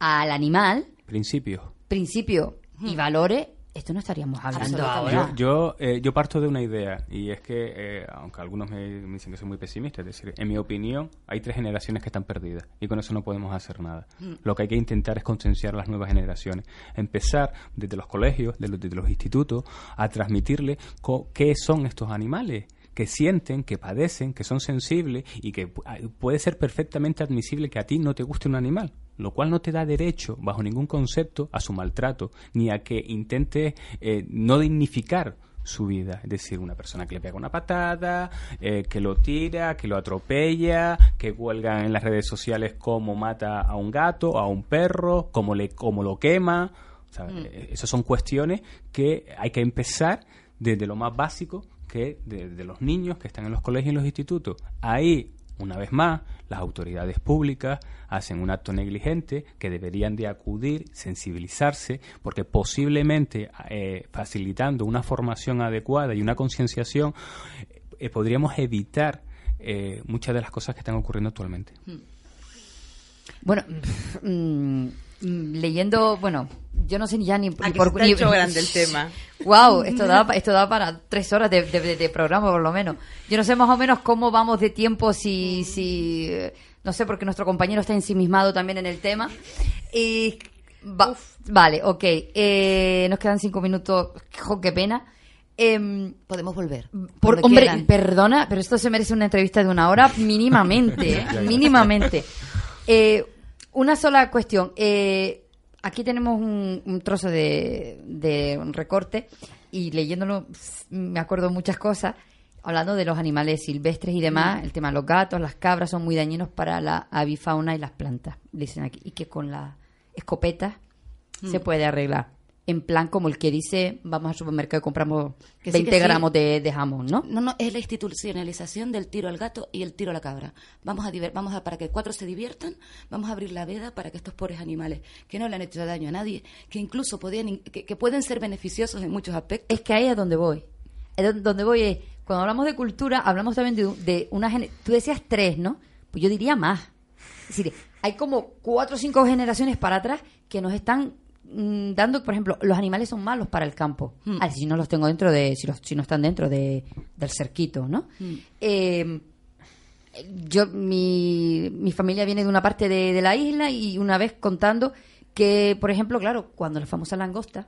al animal, Principios. principios y valores, esto no estaríamos hablando ahora. Yo, yo, eh, yo parto de una idea y es que, eh, aunque algunos me, me dicen que soy muy pesimista, es decir, en mi opinión hay tres generaciones que están perdidas y con eso no podemos hacer nada. Lo que hay que intentar es concienciar a las nuevas generaciones, empezar desde los colegios, de los- desde los institutos, a transmitirle co- qué son estos animales que sienten, que padecen, que son sensibles y que ah, puede ser perfectamente admisible que a ti no te guste un animal, lo cual no te da derecho, bajo ningún concepto, a su maltrato, ni a que intentes eh, no dignificar su vida. Es decir, una persona que le pega una patada, eh, que lo tira, que lo atropella, que cuelga en las redes sociales cómo mata a un gato, a un perro, cómo, le, cómo lo quema. O sea, eh, Esas son cuestiones que hay que empezar desde lo más básico, que desde los niños que están en los colegios y los institutos. Ahí una vez más, las autoridades públicas hacen un acto negligente que deberían de acudir, sensibilizarse, porque posiblemente eh, facilitando una formación adecuada y una concienciación eh, podríamos evitar eh, muchas de las cosas que están ocurriendo actualmente. Bueno, mm, mm, leyendo, bueno, yo no sé ya ni, ni por hecho grande el tema. Wow, esto da, pa- esto da para tres horas de, de- de programa por lo menos. Yo no sé más o menos cómo vamos de tiempo, si, si no sé, porque nuestro compañero está ensimismado también en el tema. Y va- vale, ok. Eh, nos quedan cinco minutos. Jo, qué pena. Em, Podemos volver. por, hombre, quieran. perdona, pero esto se merece una entrevista de una hora mínimamente, ¿eh? mínimamente. Eh, una sola cuestión. Eh, aquí tenemos un, un trozo de, de un recorte y leyéndolo me acuerdo muchas cosas. Hablando de los animales silvestres y demás, el tema de los gatos, las cabras son muy dañinos para la avifauna y las plantas, dicen aquí. Y que con la escopeta se Mm. puede arreglar. En plan como el que dice, vamos al supermercado y compramos Que sí, 20 que sí. gramos de, de jamón, ¿no? No, no, es la institucionalización del tiro al gato y el tiro a la cabra. Vamos a, diver- vamos a para que cuatro se diviertan, vamos a abrir la veda para que estos pobres animales, que no le han hecho daño a nadie, que incluso podían, que, que pueden ser beneficiosos en muchos aspectos. Es que ahí es donde voy. Es don- donde voy es, cuando hablamos de cultura, hablamos también de, de una... Tú decías tres, ¿no? Pues yo diría más. Es decir, hay como cuatro o cinco generaciones para atrás que nos están mm, dando, por ejemplo, los animales son malos para el campo. Ah, si no los tengo dentro de, si, los, si no están dentro de, del cerquito, ¿no? Eh, yo, mi, mi familia viene de una parte de, de la isla y una vez contando que, por ejemplo, claro, cuando la famosa langosta,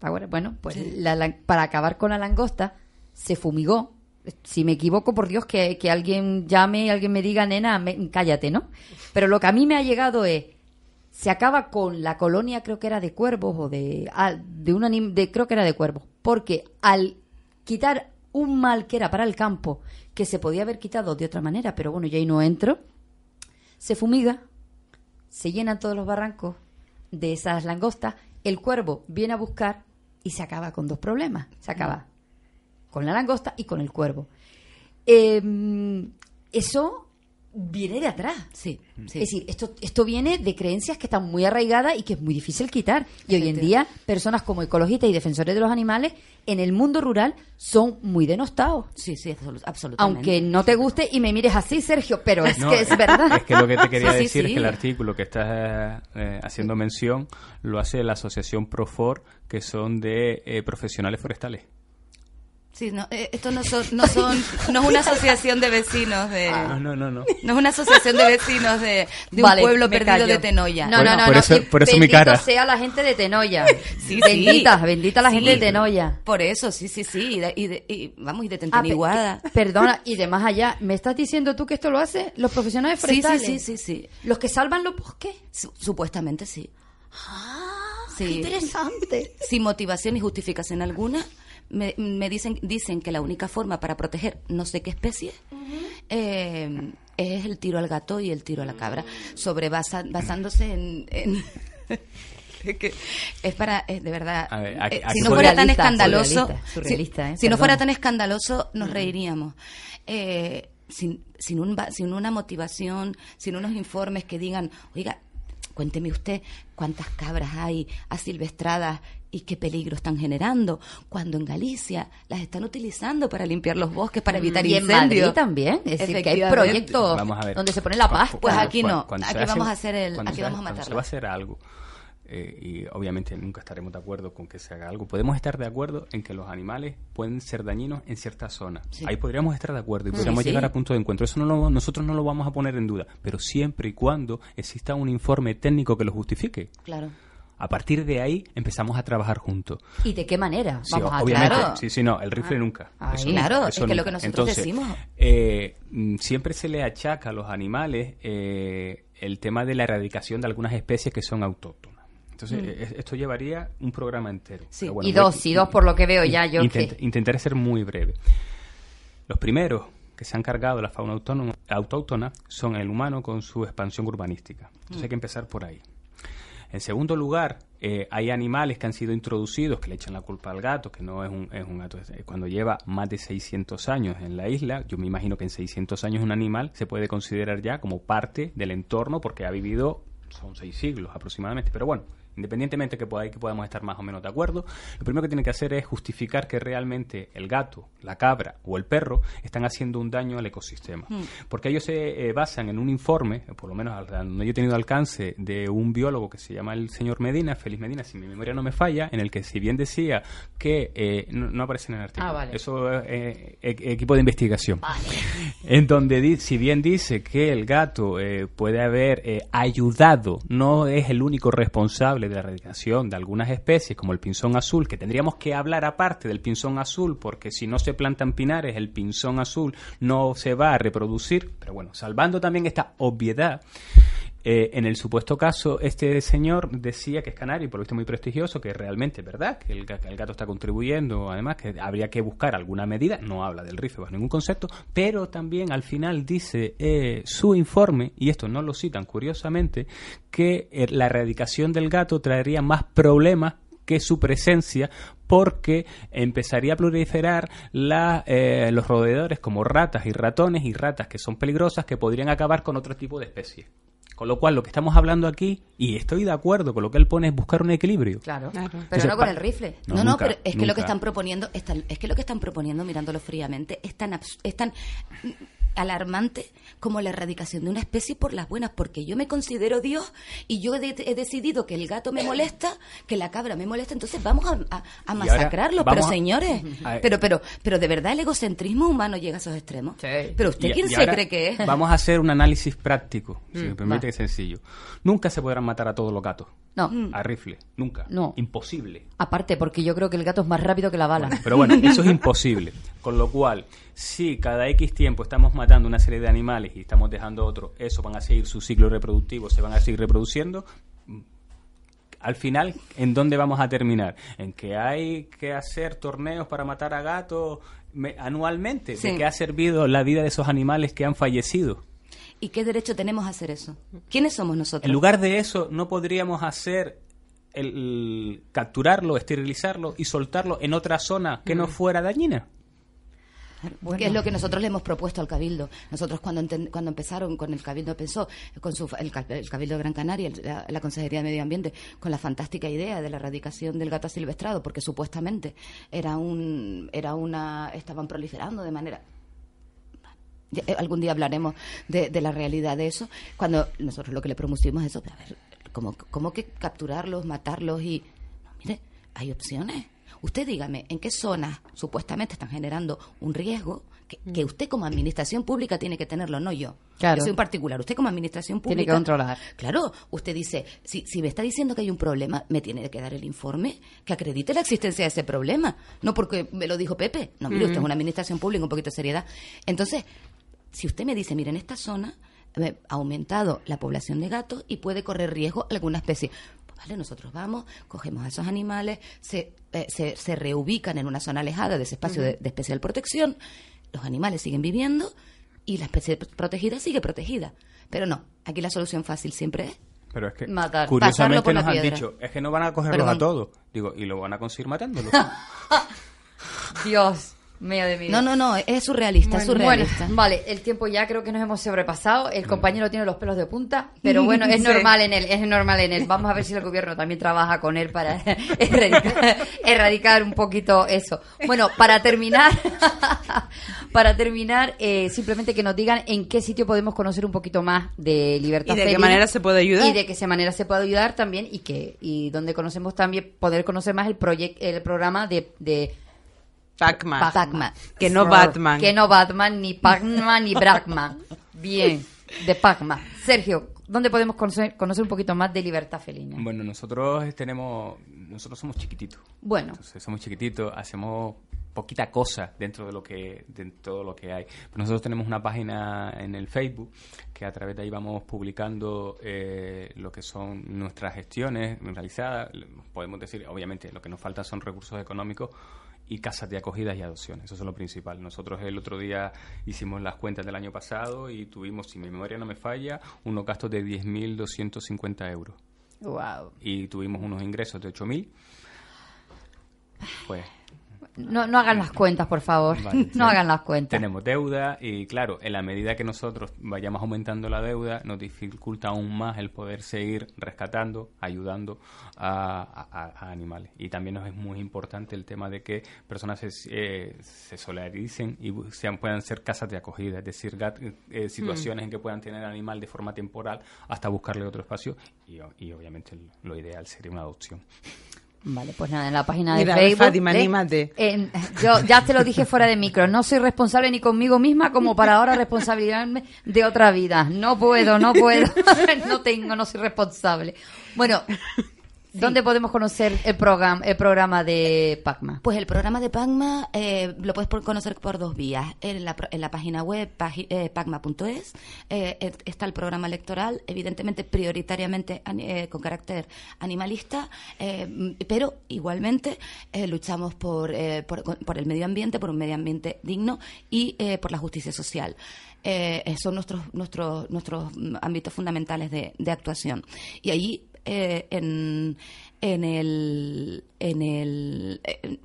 ahora, bueno, pues la para acabar con la langosta se fumigó. Si me equivoco, por Dios, que, que alguien llame y alguien me diga, nena, me- cállate, ¿no? Pero lo que a mí me ha llegado es, se acaba con la colonia, creo que era de cuervos o de, de un anim- de, creo que era de cuervos, porque al quitar un mal que era para el campo, que se podía haber quitado de otra manera, pero bueno, yo ahí no entro, se fumiga, se llenan todos los barrancos de esas langostas, el cuervo viene a buscar y se acaba con dos problemas. Se acaba con la langosta y con el cuervo. Eh, eso viene de atrás. Sí, sí. Es decir, esto, esto viene de creencias que están muy arraigadas y que es muy difícil quitar. Y hoy en día, personas como ecologistas y defensores de los animales en el mundo rural son muy denostados. Sí, sí, absolu- absolutamente. Aunque no te guste y me mires así, Sergio, pero es No, que es verdad. Es que lo que te quería Sí, sí, decir es que el artículo que estás eh, haciendo mención lo hace la asociación Profor, que son de eh, profesionales forestales. Sí, no, eh, esto no, son, no, son, no es una asociación de vecinos de... No, no, no, no. No es una asociación de vecinos de, de Vale, un pueblo perdido callo. de Tenoya. No, no, no, por no. eso- y por eso mi cara. sea la gente de Tenoya. Sí, bendita, sí. bendita la gente Sí. de Tenoya. Por eso, sí, sí, sí. Y, de- y de- y, vamos, y de Ah, pe- Tentaniguada. perdona, y de más allá, ¿me estás diciendo tú que esto lo hacen los profesionales Sí, sí, forestales? sí, sí, sí. ¿Los que salvan los bosques? Su- supuestamente sí. Qué Sí. interesante. Sin motivación y justificación alguna, me, me dicen, dicen que la única forma para proteger no sé qué especie eh, es el tiro al gato y el tiro a la cabra, sobre basa- basándose en... en- es que es para, es de verdad, A ver, aquí- eh, aquí si no fuera tan escandaloso, surrealista, si- eh, no fuera tan escandaloso, nos reiríamos. Eh, sin, sin, un, ba- sin una motivación, sin unos informes que digan, oiga, cuénteme usted cuántas cabras hay asilvestradas y qué peligro están generando, cuando en Galicia las están utilizando para limpiar los bosques, para evitar y en incendios. Madrid también. Es decir, que hay proyectos Vamos a ver. donde se pone la paz. Pues aquí no. Aquí vamos a hacer el- aquí vamos a cuando se matarla. va a hacer algo, eh, y obviamente nunca estaremos de acuerdo con que se haga algo, podemos estar de acuerdo en que los animales pueden ser dañinos en ciertas zonas. Sí. Ahí podríamos estar de acuerdo y podríamos sí. llegar a punto de encuentro. Eso no lo- nosotros no lo vamos a poner en duda, pero siempre y cuando exista un informe técnico que lo justifique. Claro. A partir de ahí empezamos a trabajar juntos. ¿Y de qué manera? Sí, Vamos a obviamente. aclarar. Sí, sí, no, el rifle Ah, nunca. ahí. Eso Claro, nunca, es lo que nosotros Entonces, decimos. eh, mm, siempre se le achaca a los animales eh, el tema de la erradicación de algunas especies que son autóctonas. Entonces, eh, esto llevaría un programa entero. Sí, bueno, y dos, y dos por lo que veo ya yo Intent- que... Intentaré ser muy breve. Los primeros que se han cargado de la fauna autónoma- autóctona son el humano con su expansión urbanística. Entonces hay que empezar por ahí. En segundo lugar, eh, hay animales que han sido introducidos que le echan la culpa al gato, que no es un, es un gato. Cuando lleva más de 600 años en la isla, yo me imagino que en 600 años un animal se puede considerar ya como parte del entorno porque ha vivido, son seis siglos aproximadamente. Pero bueno, independientemente que, poda- que podamos estar más o menos de acuerdo, lo primero que tiene que hacer es justificar que realmente el gato, la cabra o el perro están haciendo un daño al ecosistema. Porque ellos se eh, basan en un informe, por lo menos donde yo he tenido alcance, de un biólogo que se llama el señor Medina, Félix Medina, si mi memoria no me falla, en el que si bien decía que eh, no, no aparece en el artículo, Ah, vale. eso es eh, equipo de investigación, en donde si bien dice que el gato eh, puede haber eh, ayudado, no es el único responsable de la erradicación de algunas especies, como el pinzón azul, que tendríamos que hablar aparte del pinzón azul, porque si no se plantan pinares, el pinzón azul no se va a reproducir, pero bueno, salvando también esta obviedad. Eh, en el supuesto caso, este señor decía que es canario, por lo visto muy prestigioso, que realmente es verdad, que el, el gato está contribuyendo, además que habría que buscar alguna medida, no habla del rifle bajo ningún concepto, pero también al final dice eh, su informe, y esto no lo citan curiosamente, que eh, la erradicación del gato traería más problemas que su presencia porque empezaría a proliferar la, eh, los roedores como ratas y ratones y ratas que son peligrosas que podrían acabar con otro tipo de especies. Con lo cual, lo que estamos hablando aquí, y estoy de acuerdo con lo que él pone, es buscar un equilibrio. Claro. Pero Entonces, no con el rifle. No, No, pero es que lo que están proponiendo, es, tan- es que lo que están proponiendo, mirándolo fríamente, es tan, abs- es tan alarmante como la erradicación de una especie por las buenas, porque yo me considero Dios y yo he, de- he decidido que el gato me molesta, que la cabra me molesta, entonces vamos a, a- masacrarlo. Pero a- señores, pero, pero, pero de verdad el egocentrismo humano llega a esos extremos. Pero usted Y- quién y se cree que es. Vamos a hacer un análisis práctico, si me permite es sencillo. Nunca se podrán matar a todos los gatos. No. A rifle. Nunca. No. Imposible. Aparte, porque yo creo que el gato es más rápido que la bala. Pero bueno, eso es imposible. Con lo cual, si cada X tiempo estamos matando una serie de animales y estamos dejando otros, eso van a seguir su ciclo reproductivo, se van a seguir reproduciendo. Al final, ¿en dónde vamos a terminar? ¿En que hay que hacer torneos para matar a gatos me- anualmente? Sí. ¿De qué ha servido la vida de esos animales que han fallecido? ¿Y qué derecho tenemos a hacer eso? ¿Quiénes somos nosotros? En lugar de eso, ¿no podríamos hacer el, el capturarlo, esterilizarlo y soltarlo en otra zona que no fuera dañina? Que es lo que nosotros le hemos propuesto al Cabildo. Nosotros cuando cuando empezaron con el Cabildo pensó, con su, el, el Cabildo de Gran Canaria, el- la, la Consejería de Medio Ambiente, con la fantástica idea de la erradicación del gato asilvestrado, porque supuestamente era un, era una, estaban proliferando de manera eh, algún día hablaremos de, de la realidad de eso. Cuando nosotros lo que le propusimos es eso, a ver, ¿cómo, cómo que capturarlos, matarlos y... No, mire, hay opciones. Usted dígame, ¿en qué zonas supuestamente están generando un riesgo que, que usted como administración pública tiene que tenerlo, no yo? Claro. Yo soy un particular. Usted como administración Tiene pública... que controlar. Claro, usted dice, si, si me está diciendo que hay un problema, me tiene que dar el informe que acredite la existencia de ese problema. No porque me lo dijo Pepe. No, mire, usted es una administración pública, un poquito de seriedad. Entonces, si usted me dice, mire, en esta zona eh, ha aumentado la población de gatos y puede correr riesgo alguna especie. Vale, nosotros vamos, cogemos a esos animales, se, eh, se, se reubican en una zona alejada de ese espacio de, de especial protección, los animales siguen viviendo y la especie protegida sigue protegida. Pero no, aquí la solución fácil siempre es Pero es que, Matar. Curiosamente por nos han dicho, es que no van a cogerlos Perdón. a todos. Digo, y lo van a conseguir matándolos. Dios de mi vida. No, no, no, es surrealista, es Bueno, surrealista. bueno, vale, el tiempo ya creo que nos hemos sobrepasado. El compañero tiene los pelos de punta, pero bueno, es normal en él, es normal en él. Vamos a ver si el gobierno también trabaja con él para erradicar, erradicar un poquito eso. Bueno, para terminar, para terminar, eh, simplemente que nos digan en qué sitio podemos conocer un poquito más de libertad ¿Y de qué manera se puede ayudar? y de qué manera se puede ayudar también y que y donde conocemos también poder conocer más el proyecto, el programa de, de Pac-Man. Pac-Man. Que no Batman. que no Batman, ni Pac-Man, ni Brackman. Bien. de Pacma. Sergio, ¿dónde podemos conocer, conocer un poquito más de Libertad Felina? Bueno, nosotros tenemos, nosotros somos chiquititos. Bueno. Entonces, somos chiquititos, hacemos poquita cosa dentro de lo que de todo lo que hay. Pero nosotros tenemos una página en el Facebook que a través de ahí vamos publicando eh, lo que son nuestras gestiones realizadas. Podemos decir, obviamente, lo que nos falta son recursos económicos y casas de acogidas y adopciones. Eso es lo principal. Nosotros el otro día hicimos las cuentas del año pasado y tuvimos, si mi memoria no me falla, unos gastos de 10.250 euros. Wow. Y tuvimos unos ingresos de 8.000. Pues No, no hagan las cuentas, por favor. Vale, no sí. hagan las cuentas. Tenemos deuda y claro, en la medida que nosotros vayamos aumentando la deuda, nos dificulta aún más el poder seguir rescatando, ayudando a, a- a animales. Y también nos es muy importante el tema de que personas se, eh, se solidaricen y sean, puedan ser casas de acogida, es decir, eh, situaciones en que puedan tener animal de forma temporal hasta buscarle otro espacio y obviamente lo ideal sería una adopción. Vale, pues nada, en la página de Mira, Facebook. Fátima, ¿eh? anímate. En- yo ya te lo dije fuera de micro, no soy responsable ni conmigo misma como para ahora responsabilizarme de otra vida. No puedo, no puedo, no tengo, no soy responsable. Bueno, ¿dónde podemos conocer el programa, el programa de Pacma? Pues el programa de Pacma eh, lo puedes conocer por dos vías. En la, pro- en la página web pagi- eh, pacma.es eh, está el programa electoral, evidentemente prioritariamente eh, con carácter animalista, pero igualmente luchamos por, eh, por, por el medio ambiente, por un medio ambiente digno y eh, por la justicia social. Son nuestros, nuestros, nuestros mm, ámbitos fundamentales de, de actuación. Y allí eh, en, en el en el en,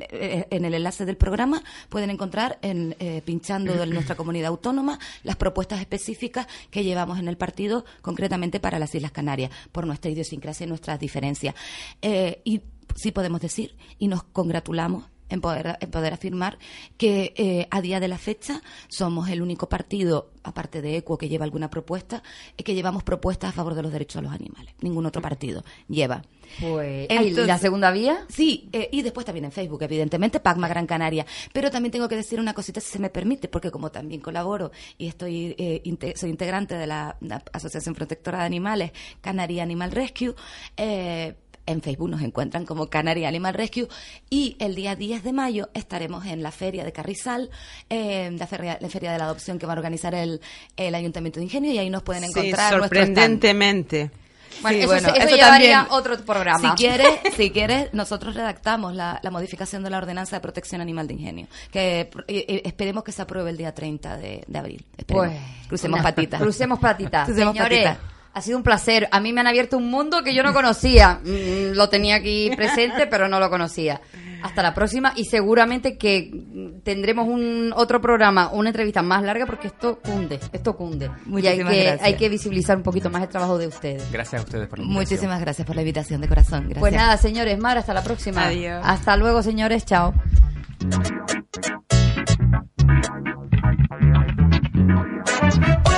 en el enlace del programa pueden encontrar en, eh, pinchando de nuestra comunidad autónoma las propuestas específicas que llevamos en el partido concretamente para las Islas Canarias por nuestra idiosincrasia y nuestras diferencias. Eh, y sí podemos decir y nos congratulamos en poder, en poder afirmar que eh, a día de la fecha somos el único partido, aparte de ECUO, que lleva alguna propuesta, eh, que llevamos propuestas a favor de los derechos de los animales. Ningún otro partido lleva. Pues, Entonces- ¿y la segunda vía? Sí, eh, y después también en Facebook, evidentemente, Pacma Gran Canaria. Pero también tengo que decir una cosita, si se me permite, porque como también colaboro y estoy eh, inte- soy integrante de la, la Asociación Protectora de Animales, Canaria Animal Rescue, eh, en Facebook nos encuentran como Canaria Animal Rescue y el día 10 de mayo estaremos en la feria de Carrizal, eh, la, feria, la feria de la adopción que va a organizar el, el Ayuntamiento de Ingenio y ahí nos pueden Sí, encontrar stand. sorprendentemente. Bueno, Sí, eso, bueno, eso eso llevaría también. otro programa. Si quieres, si quieres, nosotros redactamos la, la modificación de la ordenanza de protección animal de ingenio, que eh, eh, esperemos que se apruebe el día 30 de, de abril. Esperemos. Pues, crucemos patitas. Crucemos patitas. Crucemos Señores, patitas. Ha sido un placer. A mí me han abierto un mundo que yo no conocía. Mm, mm, lo tenía aquí presente, pero no lo conocía. Hasta la próxima y seguramente que tendremos un otro programa, una entrevista más larga porque esto cunde, esto cunde. Y hay que, visibilizar un poquito más el trabajo de ustedes. Gracias a ustedes por la invitación. Muchísimas gracias por la invitación de corazón. Pues nada, señores, Mar, hasta la próxima. Adiós. Hasta luego, señores. Chao. Thank.